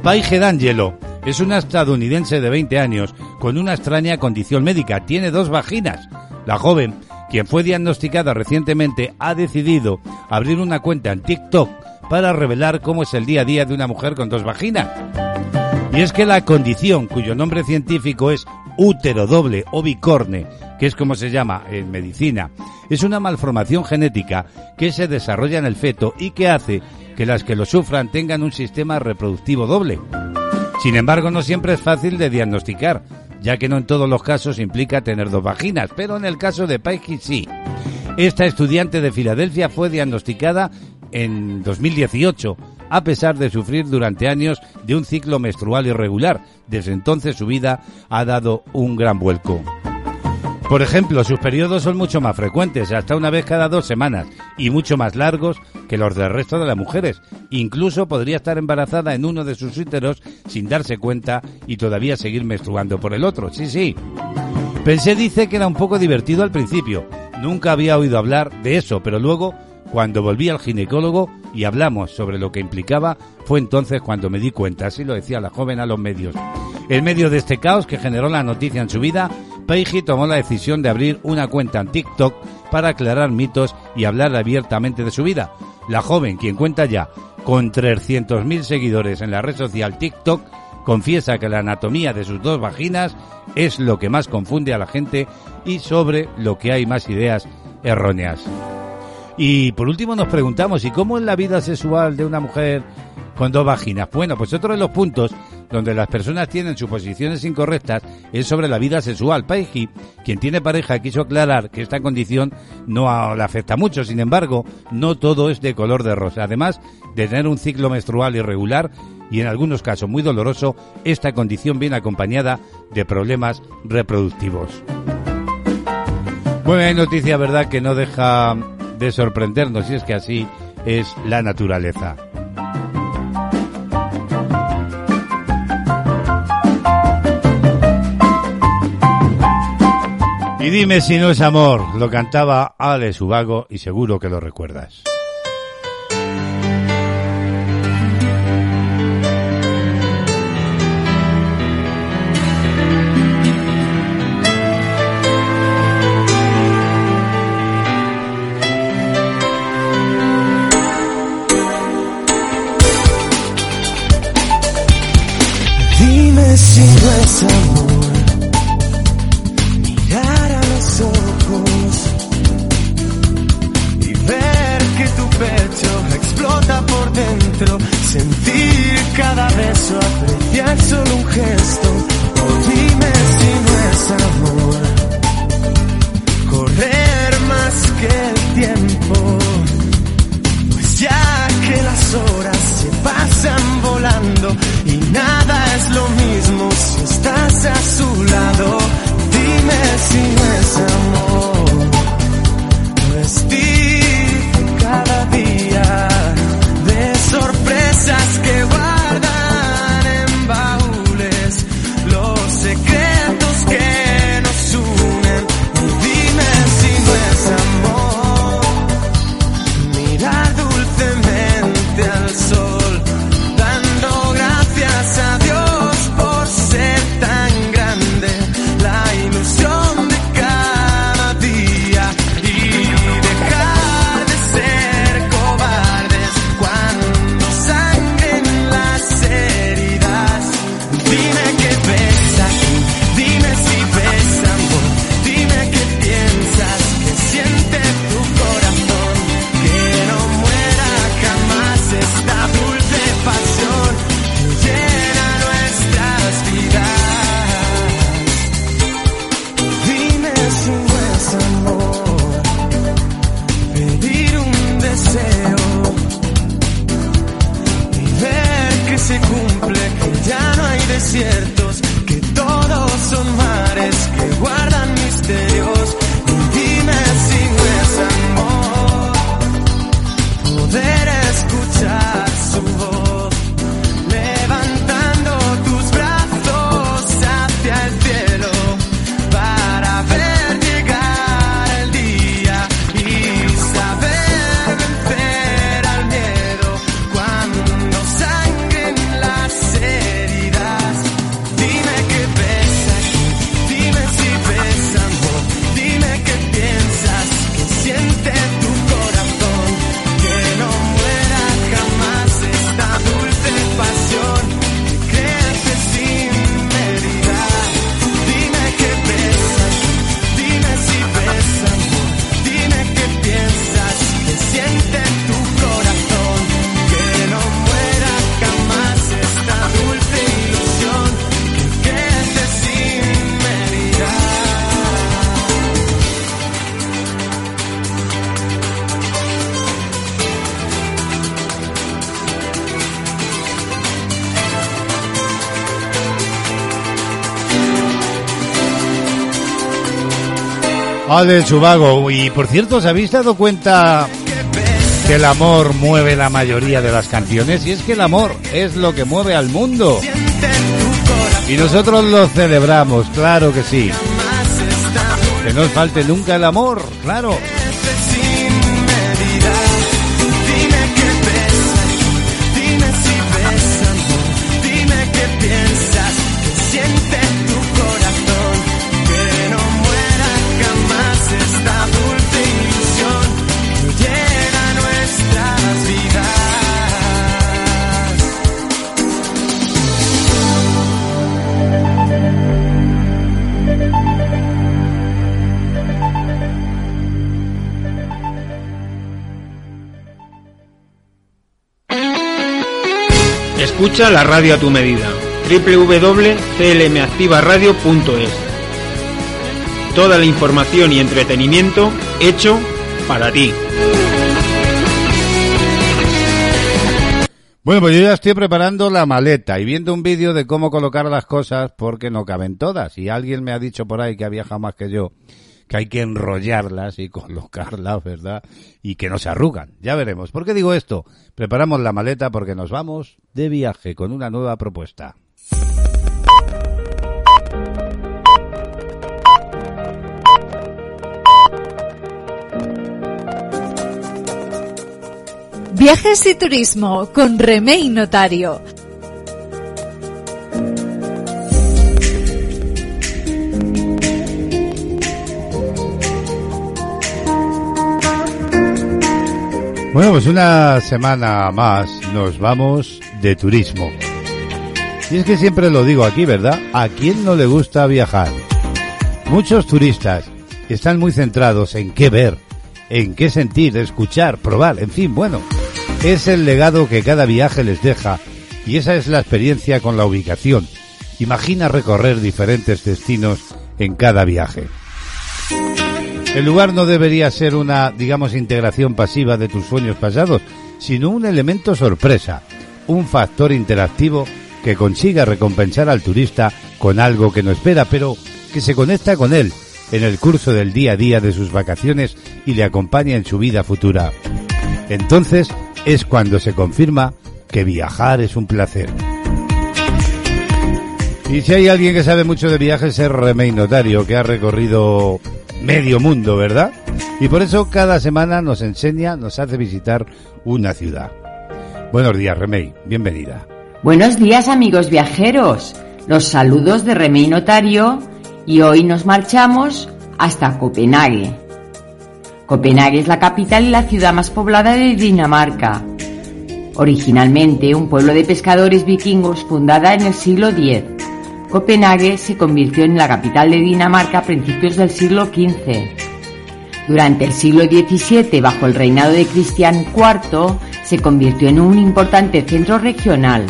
Paige D'Angelo es una estadounidense de 20 años con una extraña condición médica. Tiene dos vaginas. La joven, quien fue diagnosticada recientemente, ha decidido abrir una cuenta en TikTok para revelar cómo es el día a día de una mujer con dos vaginas. Y es que la condición, cuyo nombre científico es útero doble o bicorne, que es como se llama en medicina, es una malformación genética que se desarrolla en el feto y que hace que las que lo sufran tengan un sistema reproductivo doble. Sin embargo, no siempre es fácil de diagnosticar, ya que no en todos los casos implica tener dos vaginas, pero en el caso de Paige sí. Esta estudiante de Filadelfia fue diagnosticada en 2018, a pesar de sufrir durante años de un ciclo menstrual irregular. Desde entonces su vida ha dado un gran vuelco. Por ejemplo, sus periodos son mucho más frecuentes, hasta una vez cada dos semanas, y mucho más largos que los del resto de las mujeres. Incluso podría estar embarazada en uno de sus úteros sin darse cuenta y todavía seguir menstruando por el otro. Sí, sí. Pensé, dice, que era un poco divertido al principio. Nunca había oído hablar de eso, pero luego, cuando volví al ginecólogo y hablamos sobre lo que implicaba, fue entonces cuando me di cuenta, así lo decía la joven a los medios. En medio de este caos que generó la noticia en su vida, Paige tomó la decisión de abrir una cuenta en TikTok para aclarar mitos y hablar abiertamente de su vida. La joven, quien cuenta ya con 300.000 seguidores en la red social TikTok, confiesa que la anatomía de sus dos vaginas es lo que más confunde a la gente y sobre lo que hay más ideas erróneas. Y por último nos preguntamos, ¿y cómo es la vida sexual de una mujer con dos vaginas? Bueno, pues otro de los puntos donde las personas tienen suposiciones incorrectas es sobre la vida sexual. Paiji, quien tiene pareja, quiso aclarar que esta condición no le afecta mucho, sin embargo, no todo es de color de rosa. Además de tener un ciclo menstrual irregular y en algunos casos muy doloroso, esta condición viene acompañada de problemas reproductivos. Bueno, hay noticia, verdad, que no deja de sorprendernos y es que así es la naturaleza. Y dime si no es amor, lo cantaba Ale Subago y seguro que lo recuerdas. Si no es amor? Mirar a los ojos y ver que tu pecho explota por dentro, sentir cada beso, apreciar solo un gesto. Oh, dime si no es amor. Correr más que el tiempo, pues ya que las horas se pasan volando nada es lo mismo si estás a su lado. Dime si no es Ale Chubago. Y por cierto, ¿os habéis dado cuenta que el amor mueve la mayoría de las canciones? Y es que el amor es lo que mueve al mundo. Y nosotros lo celebramos, claro que sí. Que no falte nunca el amor, claro. La radio a tu medida. www.clmactivaradio.es Toda la información y entretenimiento hecho para ti. Bueno, pues yo ya estoy preparando la maleta y viendo un vídeo de cómo colocar las cosas porque no caben todas. Y alguien me ha dicho por ahí que ha viajado más que yo que hay que enrollarlas y colocarlas, ¿verdad? Y que no se arrugan. Ya veremos. ¿Por qué digo esto? Preparamos la maleta porque nos vamos de viaje con una nueva propuesta. Viajes y turismo con Remey Notario. Bueno, pues una semana más nos vamos de turismo. Y es que siempre lo digo aquí, ¿verdad? ¿A quién no le gusta viajar? Muchos turistas están muy centrados en qué ver, en qué sentir, escuchar, probar, en fin, bueno, es el legado que cada viaje les deja y esa es la experiencia con la ubicación. Imagina recorrer diferentes destinos en cada viaje. El lugar no debería ser una, digamos, integración pasiva de tus sueños pasados, sino un elemento sorpresa, un factor interactivo que consiga recompensar al turista con algo que no espera, pero que se conecta con él en el curso del día a día de sus vacaciones y le acompaña en su vida futura. Entonces es cuando se confirma que viajar es un placer. Y si hay alguien que sabe mucho de viajes es Remey Notario, que ha recorrido medio mundo, ¿verdad? Y por eso cada semana nos enseña, nos hace visitar una ciudad. Buenos días, Remey, bienvenida. Buenos días amigos viajeros, los saludos de Remey Notario y hoy nos marchamos hasta Copenhague. Copenhague es la capital y la ciudad más poblada de Dinamarca. Originalmente un pueblo de pescadores vikingos fundada en el siglo X. Copenhague se convirtió en la capital de Dinamarca a principios del siglo XV. Durante el siglo XVII, bajo el reinado de Cristian IV, se convirtió en un importante centro regional.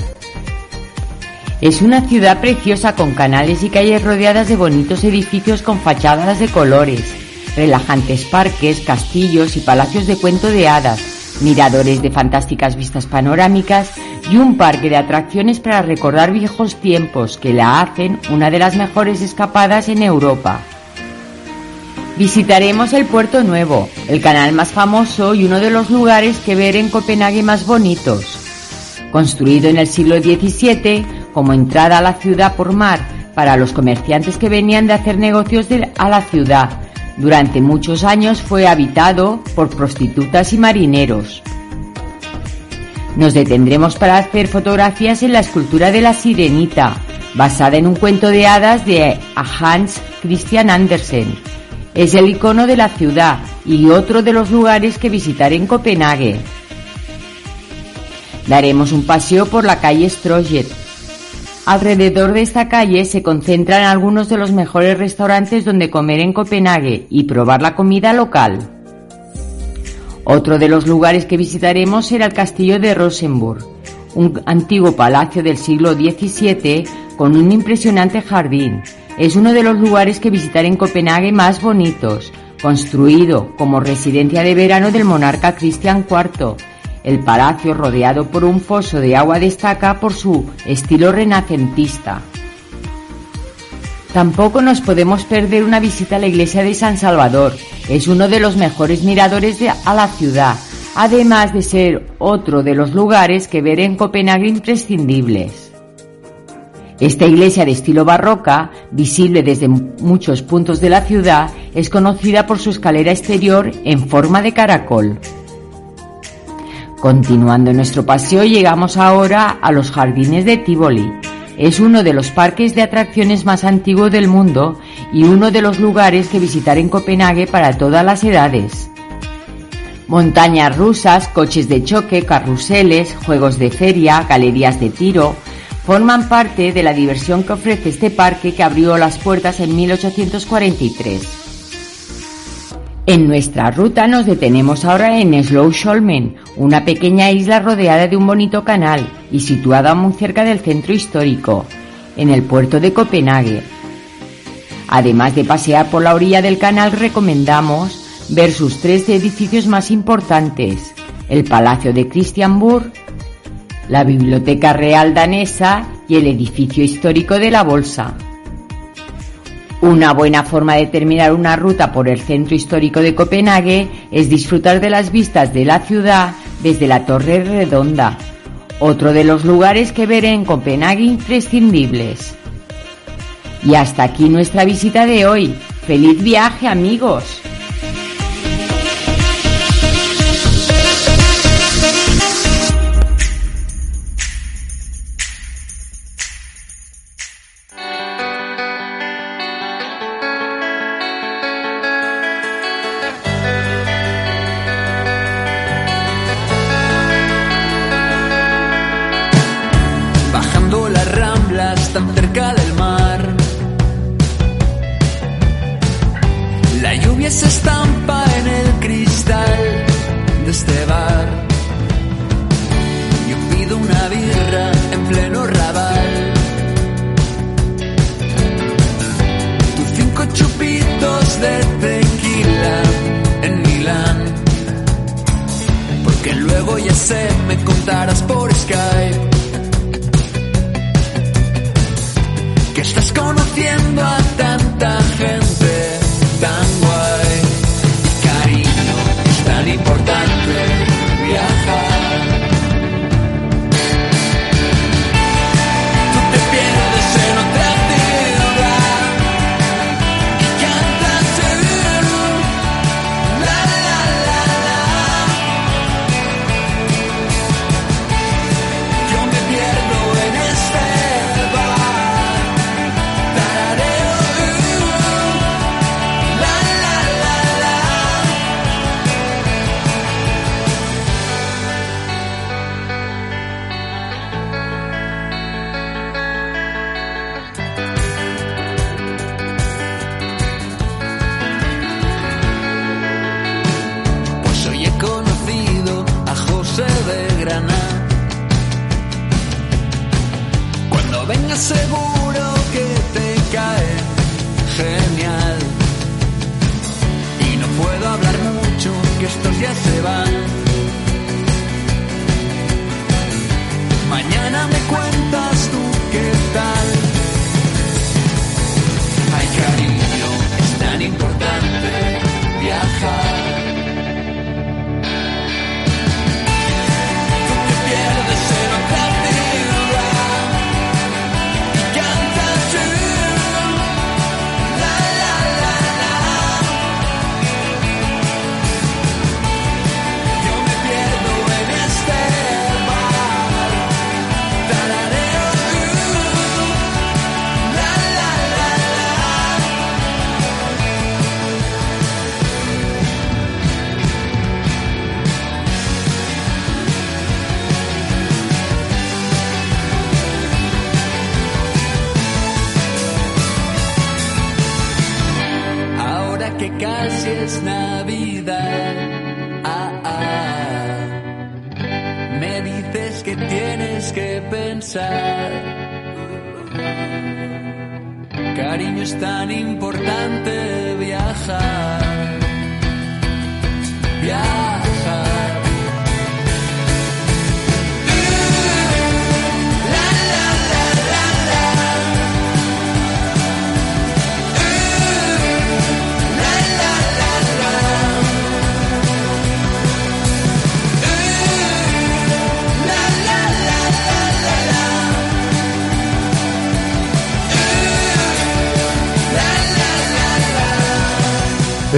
Es una ciudad preciosa con canales y calles rodeadas de bonitos edificios con fachadas de colores, relajantes parques, castillos y palacios de cuento de hadas, miradores de fantásticas vistas panorámicas y un parque de atracciones para recordar viejos tiempos que la hacen una de las mejores escapadas en Europa. Visitaremos el Puerto Nuevo, el canal más famoso y uno de los lugares que ver en Copenhague más bonitos. Construido en el siglo XVII como entrada a la ciudad por mar para los comerciantes que venían de hacer negocios a la ciudad, durante muchos años fue habitado por prostitutas y marineros. Nos detendremos para hacer fotografías en la escultura de la Sirenita, basada en un cuento de hadas de Hans Christian Andersen. Es el icono de la ciudad y otro de los lugares que visitar en Copenhague. Daremos un paseo por la calle Stroget. Alrededor de esta calle se concentran algunos de los mejores restaurantes donde comer en Copenhague y probar la comida local. Otro de los lugares que visitaremos será el castillo de Rosenburg, un antiguo palacio del siglo XVII con un impresionante jardín. Es uno de los lugares que visitar en Copenhague más bonitos, construido como residencia de verano del monarca Cristian IV. El palacio, rodeado por un foso de agua, destaca por su estilo renacentista. Tampoco nos podemos perder una visita a la iglesia de San Salvador. Es uno de los mejores miradores de- a la ciudad, además de ser otro de los lugares que ver en Copenhague imprescindibles. Esta iglesia de estilo barroca, visible desde muchos puntos de la ciudad, es conocida por su escalera exterior en forma de caracol. Continuando nuestro paseo llegamos ahora a los jardines de Tivoli. Es uno de los parques de atracciones más antiguos del mundo y uno de los lugares que visitar en Copenhague para todas las edades. Montañas rusas, coches de choque, carruseles, juegos de feria, galerías de tiro, forman parte de la diversión que ofrece este parque que abrió las puertas en 1843. En nuestra ruta nos detenemos ahora en Slow-Sholmen, una pequeña isla rodeada de un bonito canal y situada muy cerca del centro histórico, en el puerto de Copenhague. Además de pasear por la orilla del canal, recomendamos ver sus tres edificios más importantes, el Palacio de Christianburg, la Biblioteca Real Danesa y el edificio histórico de la Bolsa. Una buena forma de terminar una ruta por el centro histórico de Copenhague es disfrutar de las vistas de la ciudad desde la Torre Redonda, otro de los lugares que ver en Copenhague imprescindibles. Y hasta aquí nuestra visita de hoy. ¡Feliz viaje amigos!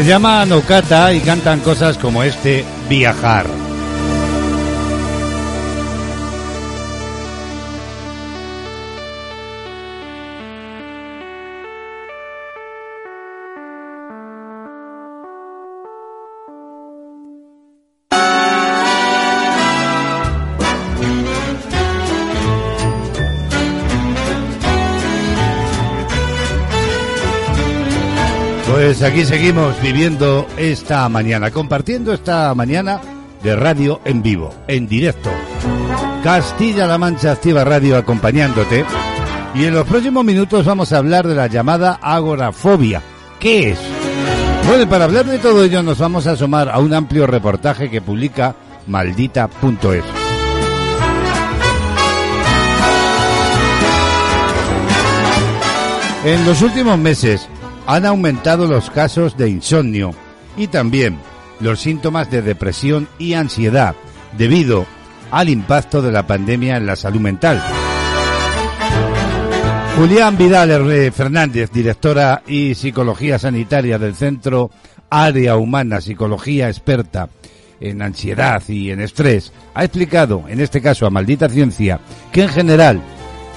Se llaman Okata y cantan cosas como este Viajar. Pues aquí seguimos viviendo esta mañana, compartiendo esta mañana de radio en vivo, en directo. Castilla-La Mancha Activa Radio acompañándote. Y en los próximos minutos vamos a hablar de la llamada agorafobia. ¿Qué es? Bueno, para hablar de todo ello nos vamos a asomar a un amplio reportaje que publica maldita.es. En los últimos meses han aumentado los casos de insomnio y también los síntomas de depresión y ansiedad debido al impacto de la pandemia en la salud mental. Julián Vidal Fernández, directora y psicología sanitaria del Centro Área Humana Psicología Experta en Ansiedad y en Estrés, ha explicado, en este caso a Maldita Ciencia, que en general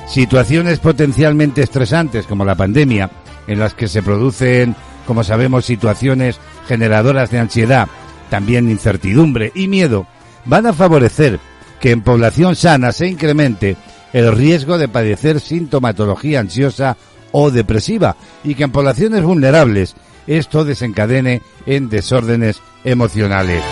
situaciones potencialmente estresantes como la pandemia, en las que se producen, como sabemos, situaciones generadoras de ansiedad, también incertidumbre y miedo, van a favorecer que en población sana se incremente el riesgo de padecer sintomatología ansiosa o depresiva y que en poblaciones vulnerables esto desencadene en desórdenes emocionales.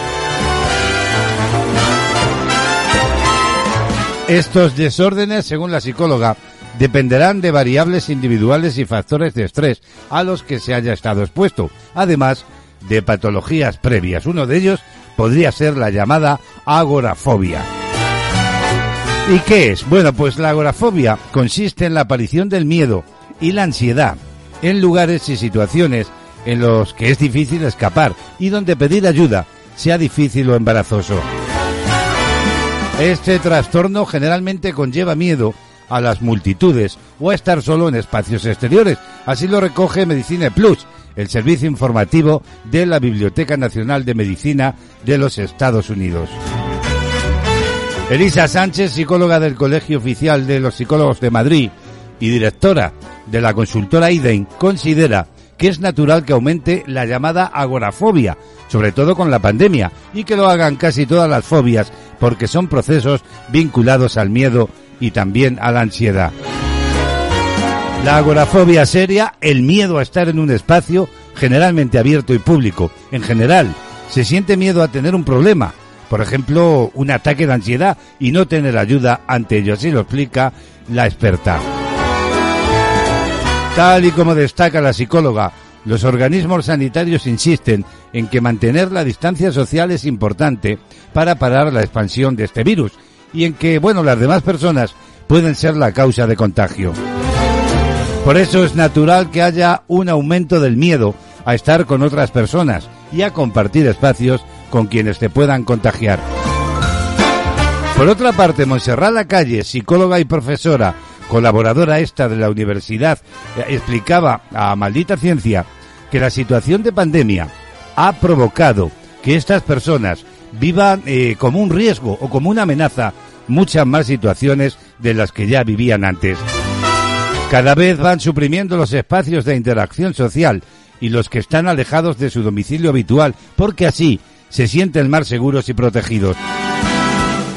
Estos desórdenes, según la psicóloga, dependerán de variables individuales y factores de estrés a los que se haya estado expuesto, además de patologías previas. Uno de ellos podría ser la llamada agorafobia. ¿Y qué es? Bueno, pues la agorafobia consiste en la aparición del miedo y la ansiedad en lugares y situaciones en los que es difícil escapar y donde pedir ayuda sea difícil o embarazoso. Este trastorno generalmente conlleva miedo a las multitudes o a estar solo en espacios exteriores. Así lo recoge Medicina Plus, el servicio informativo de la Biblioteca Nacional de Medicina de los Estados Unidos. Elisa Sánchez, psicóloga del Colegio Oficial de los Psicólogos de Madrid y directora de la consultora IDEN, considera que es natural que aumente la llamada agorafobia, sobre todo con la pandemia, y que lo hagan casi todas las fobias, porque son procesos vinculados al miedo y también a la ansiedad. La agorafobia seria, el miedo a estar en un espacio generalmente abierto y público. En general, se siente miedo a tener un problema, por ejemplo, un ataque de ansiedad y no tener ayuda ante ello. Así lo explica la experta. Tal y como destaca la psicóloga, los organismos sanitarios insisten en que mantener la distancia social es importante para parar la expansión de este virus y en que, bueno, las demás personas pueden ser la causa de contagio. Por eso es natural que haya un aumento del miedo a estar con otras personas y a compartir espacios con quienes te puedan contagiar. Por otra parte, Monserrat Lacalle, psicóloga y profesora, colaboradora esta de la universidad, eh, explicaba a Maldita Ciencia que la situación de pandemia ha provocado que estas personas vivan eh, como un riesgo o como una amenaza muchas más situaciones de las que ya vivían antes. Cada vez van suprimiendo los espacios de interacción social y los que están alejados de su domicilio habitual, porque así se sienten más seguros y protegidos.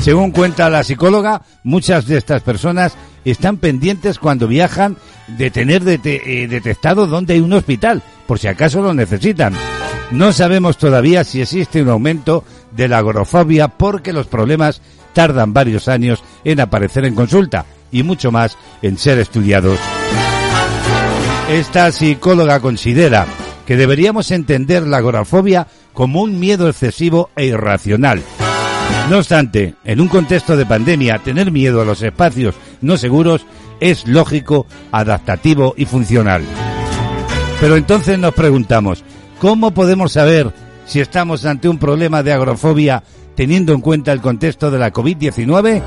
Según cuenta la psicóloga, muchas de estas personas están pendientes cuando viajan de tener eh, detectado dónde hay un hospital, por si acaso lo necesitan. No sabemos todavía si existe un aumento de la agorafobia porque los problemas tardan varios años en aparecer en consulta y mucho más en ser estudiados. Esta psicóloga considera que deberíamos entender la agorafobia como un miedo excesivo e irracional. No obstante, en un contexto de pandemia, tener miedo a los espacios no seguros es lógico, adaptativo y funcional. Pero entonces nos preguntamos, ¿cómo podemos saber si estamos ante un problema de agorafobia teniendo en cuenta el contexto de la COVID-19?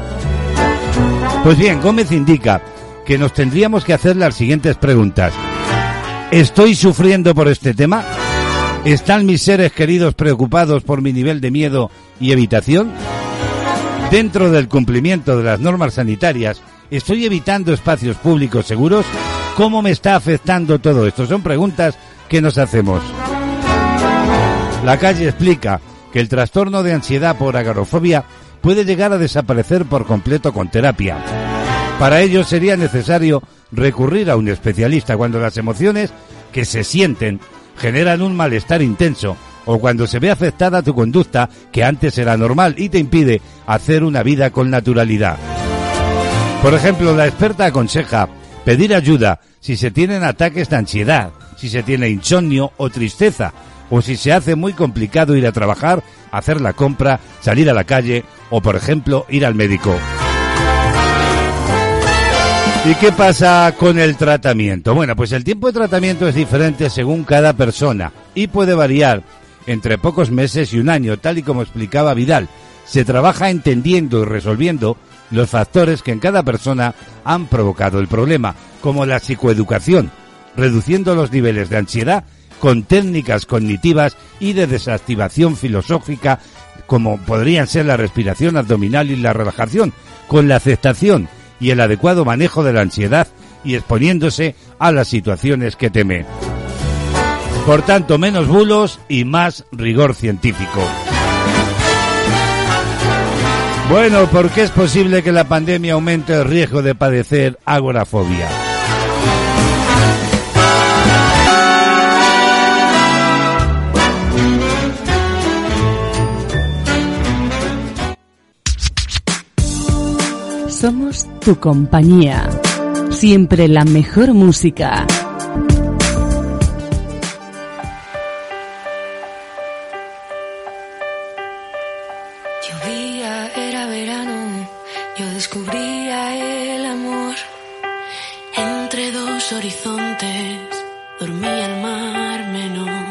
Pues bien, Gómez indica que nos tendríamos que hacer las siguientes preguntas. ¿Estoy sufriendo por este tema? ¿Están mis seres queridos preocupados por mi nivel de miedo y evitación? Dentro del cumplimiento de las normas sanitarias, ¿estoy evitando espacios públicos seguros? ¿Cómo me está afectando todo esto? Son preguntas que nos hacemos. La calle explica que el trastorno de ansiedad por agorafobia puede llegar a desaparecer por completo con terapia. Para ello sería necesario recurrir a un especialista cuando las emociones que se sienten generan un malestar intenso o cuando se ve afectada tu conducta que antes era normal y te impide hacer una vida con naturalidad. Por ejemplo, la experta aconseja pedir ayuda si se tienen ataques de ansiedad, si se tiene insomnio o tristeza, o si se hace muy complicado ir a trabajar, hacer la compra, salir a la calle o, por ejemplo, ir al médico. ¿Y qué pasa con el tratamiento? Bueno, pues el tiempo de tratamiento es diferente según cada persona y puede variar entre pocos meses y un año, tal y como explicaba Vidal. Se trabaja entendiendo y resolviendo los factores que en cada persona han provocado el problema, como la psicoeducación, reduciendo los niveles de ansiedad con técnicas cognitivas y de desactivación filosófica, como podrían ser la respiración abdominal y la relajación, con la aceptación y el adecuado manejo de la ansiedad y exponiéndose a las situaciones que teme. Por tanto, menos bulos y más rigor científico. Bueno, ¿por qué es posible que la pandemia aumente el riesgo de padecer agorafobia? Somos tu compañía. Siempre la mejor música. Llovía, era verano, yo descubría el amor. Entre dos horizontes dormía el mar menor.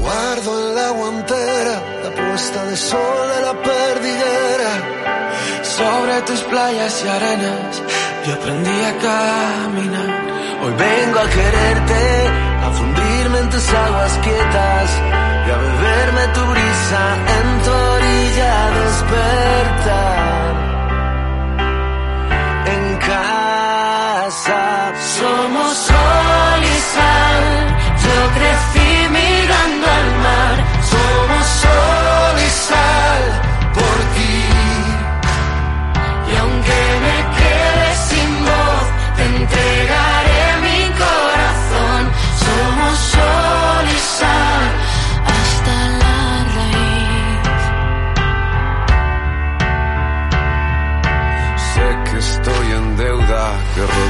Guardo en la guantera la puesta de sol de la perdiguera. Sobre tus playas y arenas yo aprendí a caminar. Hoy vengo a quererte, a fundirme en tus aguas quietas y a beberme tu brisa en tu orilla despertar. En casa Somos sol y sal, yo crecí mirando al mar.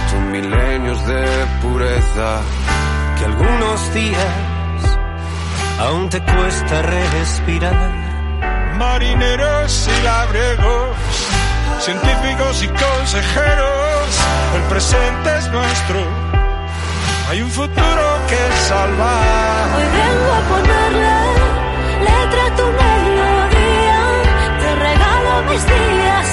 Roto milenios de pureza, que algunos días aún te cuesta respirar. marineros y labriegos, científicos y consejeros, el presente es nuestro, hay un futuro que salvar. Hoy vengo a ponerle letra a tu melodía. Te regalo mis días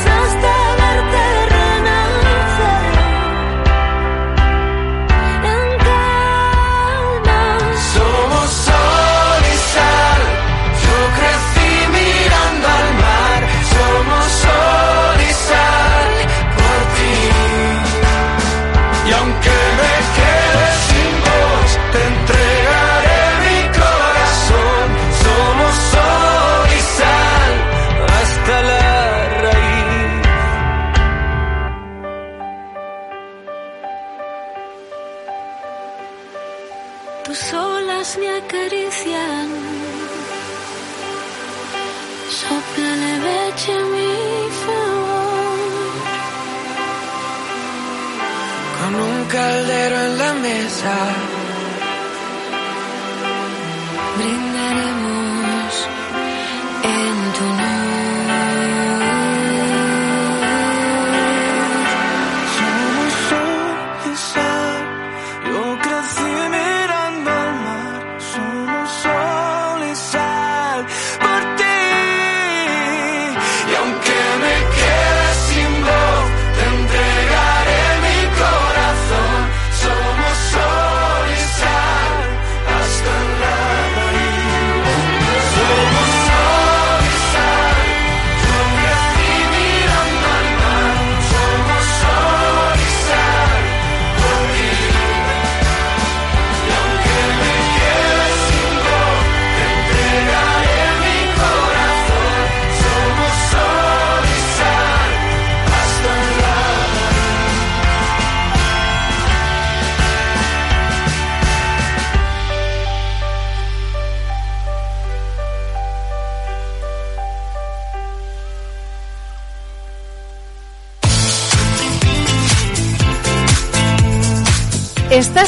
la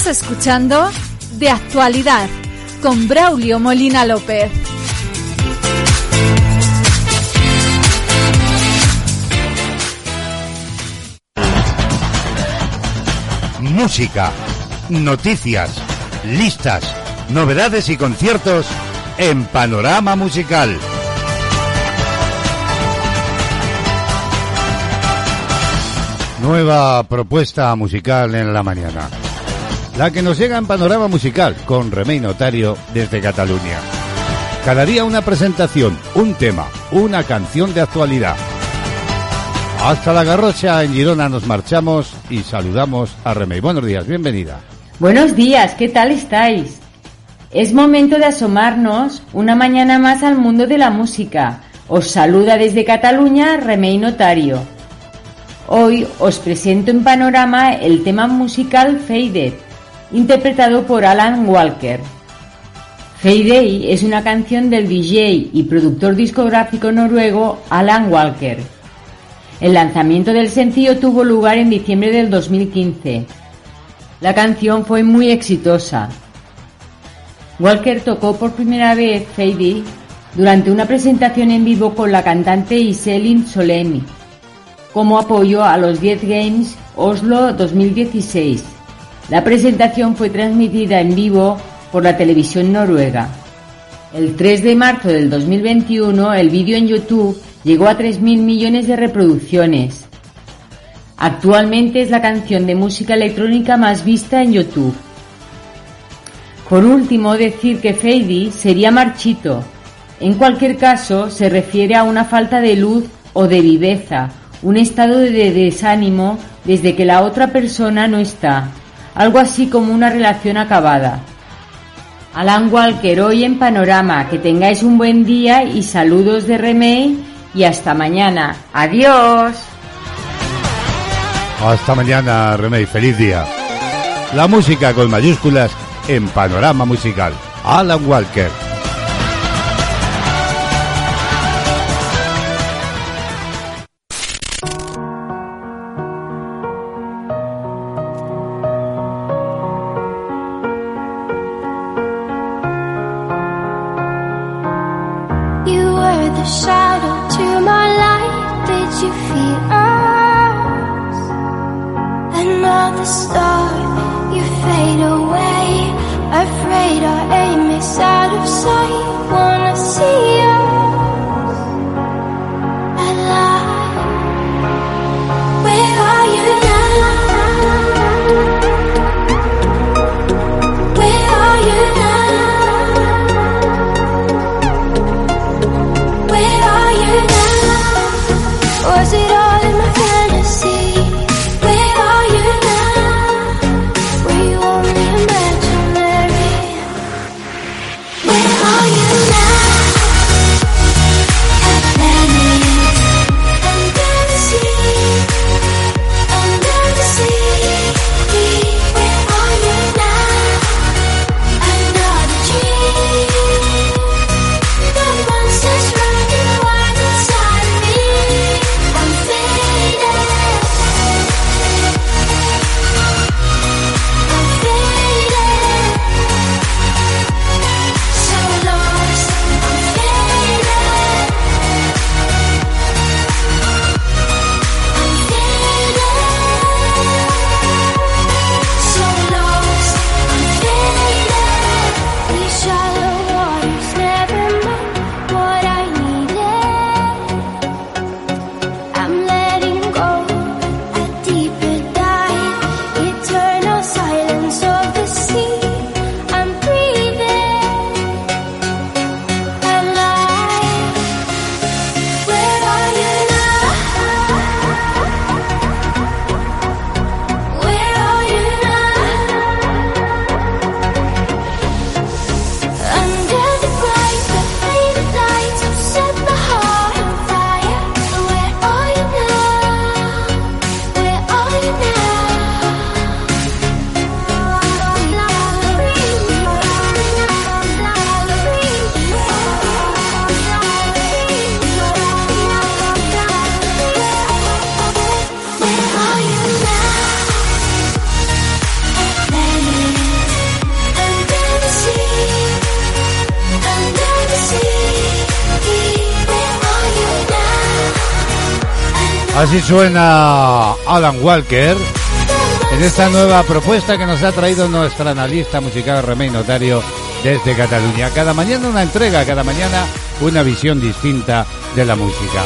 Escuchando De Actualidad con Braulio Molina López. Música, noticias, listas, novedades y conciertos en Panorama Musical. Nueva propuesta musical en la mañana. La que nos llega en Panorama Musical con Remey Notario desde Cataluña. Cada día una presentación, un tema, una canción de actualidad. Hasta la Garrocha en Girona nos marchamos y saludamos a Remey. Buenos días, bienvenida. Buenos días, ¿qué tal estáis? Es momento de asomarnos una mañana más al mundo de la música. Os saluda desde Cataluña Remey Notario. Hoy os presento en panorama el tema musical Faded, interpretado por Alan Walker. Faded es una canción del DJ y productor discográfico noruego Alan Walker. El lanzamiento del sencillo tuvo lugar en diciembre del 2015. La canción fue muy exitosa. Walker tocó por primera vez Faded durante una presentación en vivo con la cantante Iselin Solemi como apoyo a los 10 Games Oslo 2016. La presentación fue transmitida en vivo por la televisión noruega. El 3 de marzo del 2021 el vídeo en YouTube llegó a 3.000 millones de reproducciones. Actualmente es la canción de música electrónica más vista en YouTube. Por último, decir que Fady sería marchito. En cualquier caso, se refiere a una falta de luz o de viveza un estado de desánimo desde que la otra persona no está, algo así como una relación acabada. Alan Walker hoy en Panorama, que tengáis un buen día y saludos de Remey y hasta mañana. Adiós. Hasta mañana, Remey. Feliz día. La música con mayúsculas en Panorama Musical. Alan Walker. Así suena Alan Walker en esta nueva propuesta que nos ha traído nuestra analista musical Remey Notario desde Cataluña. Cada mañana una entrega, cada mañana una visión distinta de la música.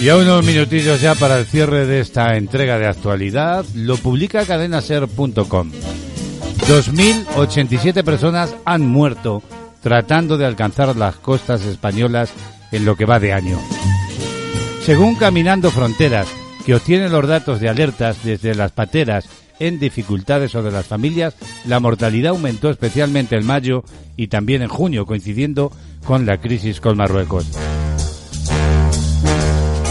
Y a unos minutillos ya para el cierre de esta entrega de actualidad, lo publica cadenaser.com. 2.087 personas han muerto tratando de alcanzar las costas españolas en lo que va de año. Según Caminando Fronteras, que obtiene los datos de alertas desde las pateras en dificultades o de las familias, la mortalidad aumentó especialmente en mayo y también en junio, coincidiendo con la crisis con Marruecos.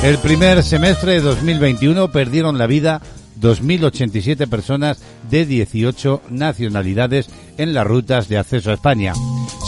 El primer semestre de 2021 perdieron la vida 2.087 personas de 18 nacionalidades en las rutas de acceso a España.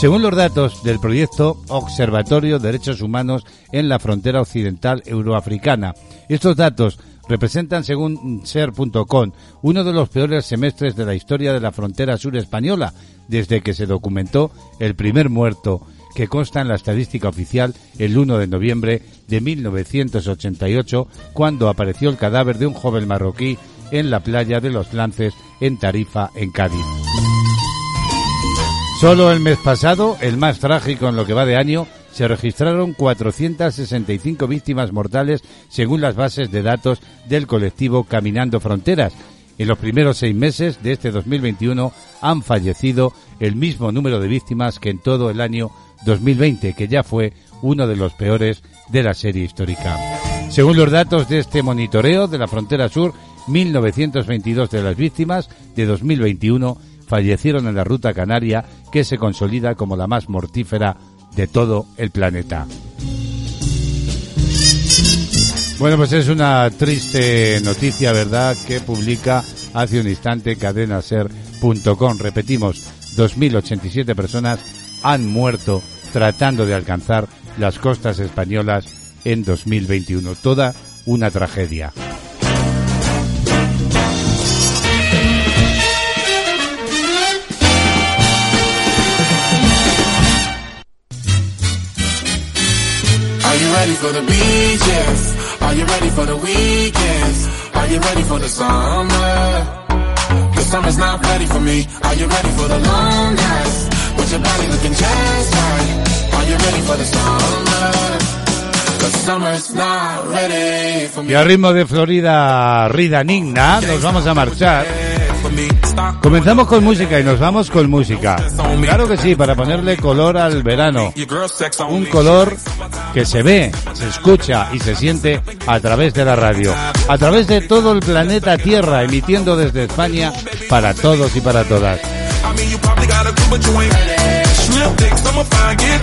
Según los datos del proyecto Observatorio de Derechos Humanos en la frontera occidental euroafricana, estos datos representan, según ser.com, uno de los peores semestres de la historia de la frontera sur española, desde que se documentó el primer muerto que consta en la estadística oficial el 1 de noviembre de 1988, cuando apareció el cadáver de un joven marroquí en la playa de los Lances, en Tarifa, en Cádiz. Solo el mes pasado, el más trágico en lo que va de año, se registraron 465 víctimas mortales según las bases de datos del colectivo Caminando Fronteras. En los primeros seis meses de este 2021 han fallecido el mismo número de víctimas que en todo el año 2020, que ya fue uno de los peores de la serie histórica. Según los datos de este monitoreo de la frontera sur, 1922 de las víctimas de 2021 fallecieron en la ruta canaria, que se consolida como la más mortífera de todo el planeta. Bueno, pues es una triste noticia, ¿verdad?, que publica hace un instante cadenaser.com. Repetimos, 2.087 personas han muerto tratando de alcanzar las costas españolas en 2021. Toda una tragedia. Ready for the beaches? Are you ready for the weekends? Are you ready for the summer? With your body looking just right. Are you ready for the summer? The summer's not ready for me. Y a ritmo de Florida Rida Nigna, nos vamos a marchar. Comenzamos con música y nos vamos con música. Claro que sí, para ponerle color al verano. Un color que se ve, se escucha y se siente a través de la radio. A través de todo el planeta Tierra, emitiendo desde España para todos y para todas. I mean, you probably got a clue, but you ain't Slim dicks, I'ma find it.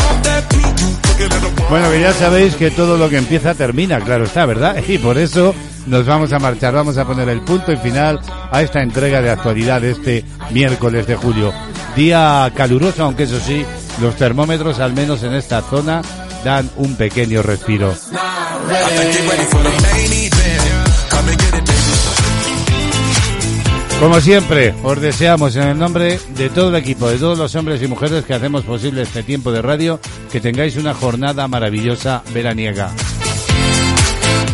Off that P, you looking at the Bueno, que ya sabéis que todo lo que empieza termina, claro está, ¿verdad? Y por eso nos vamos a marchar, vamos a poner el punto y final a esta entrega de actualidad de este miércoles de julio. Día caluroso, aunque eso sí, los termómetros, al menos en esta zona, dan un pequeño respiro. Como siempre, os deseamos en el nombre de todo el equipo, de todos los hombres y mujeres que hacemos posible este tiempo de radio, que tengáis una jornada maravillosa veraniega.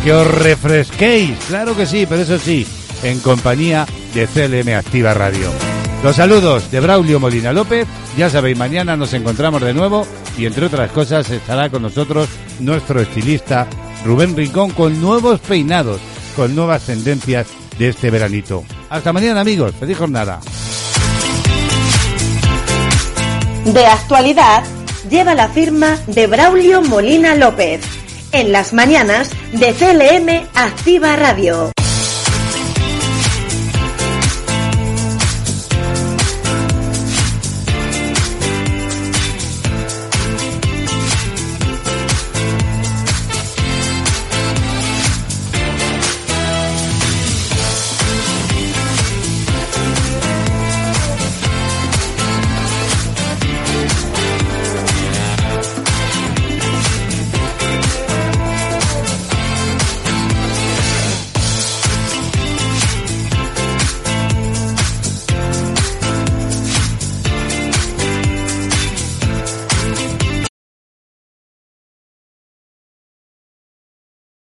Que os refresquéis, claro que sí, pero eso sí, en compañía de CLM Activa Radio. Los saludos de Braulio Molina López, ya sabéis, mañana nos encontramos de nuevo y entre otras cosas estará con nosotros nuestro estilista Rubén Rincón con nuevos peinados, con nuevas tendencias de este veranito. Hasta mañana amigos, feliz jornada. De actualidad lleva la firma de Braulio Molina López. En las mañanas de CLM Activa Radio.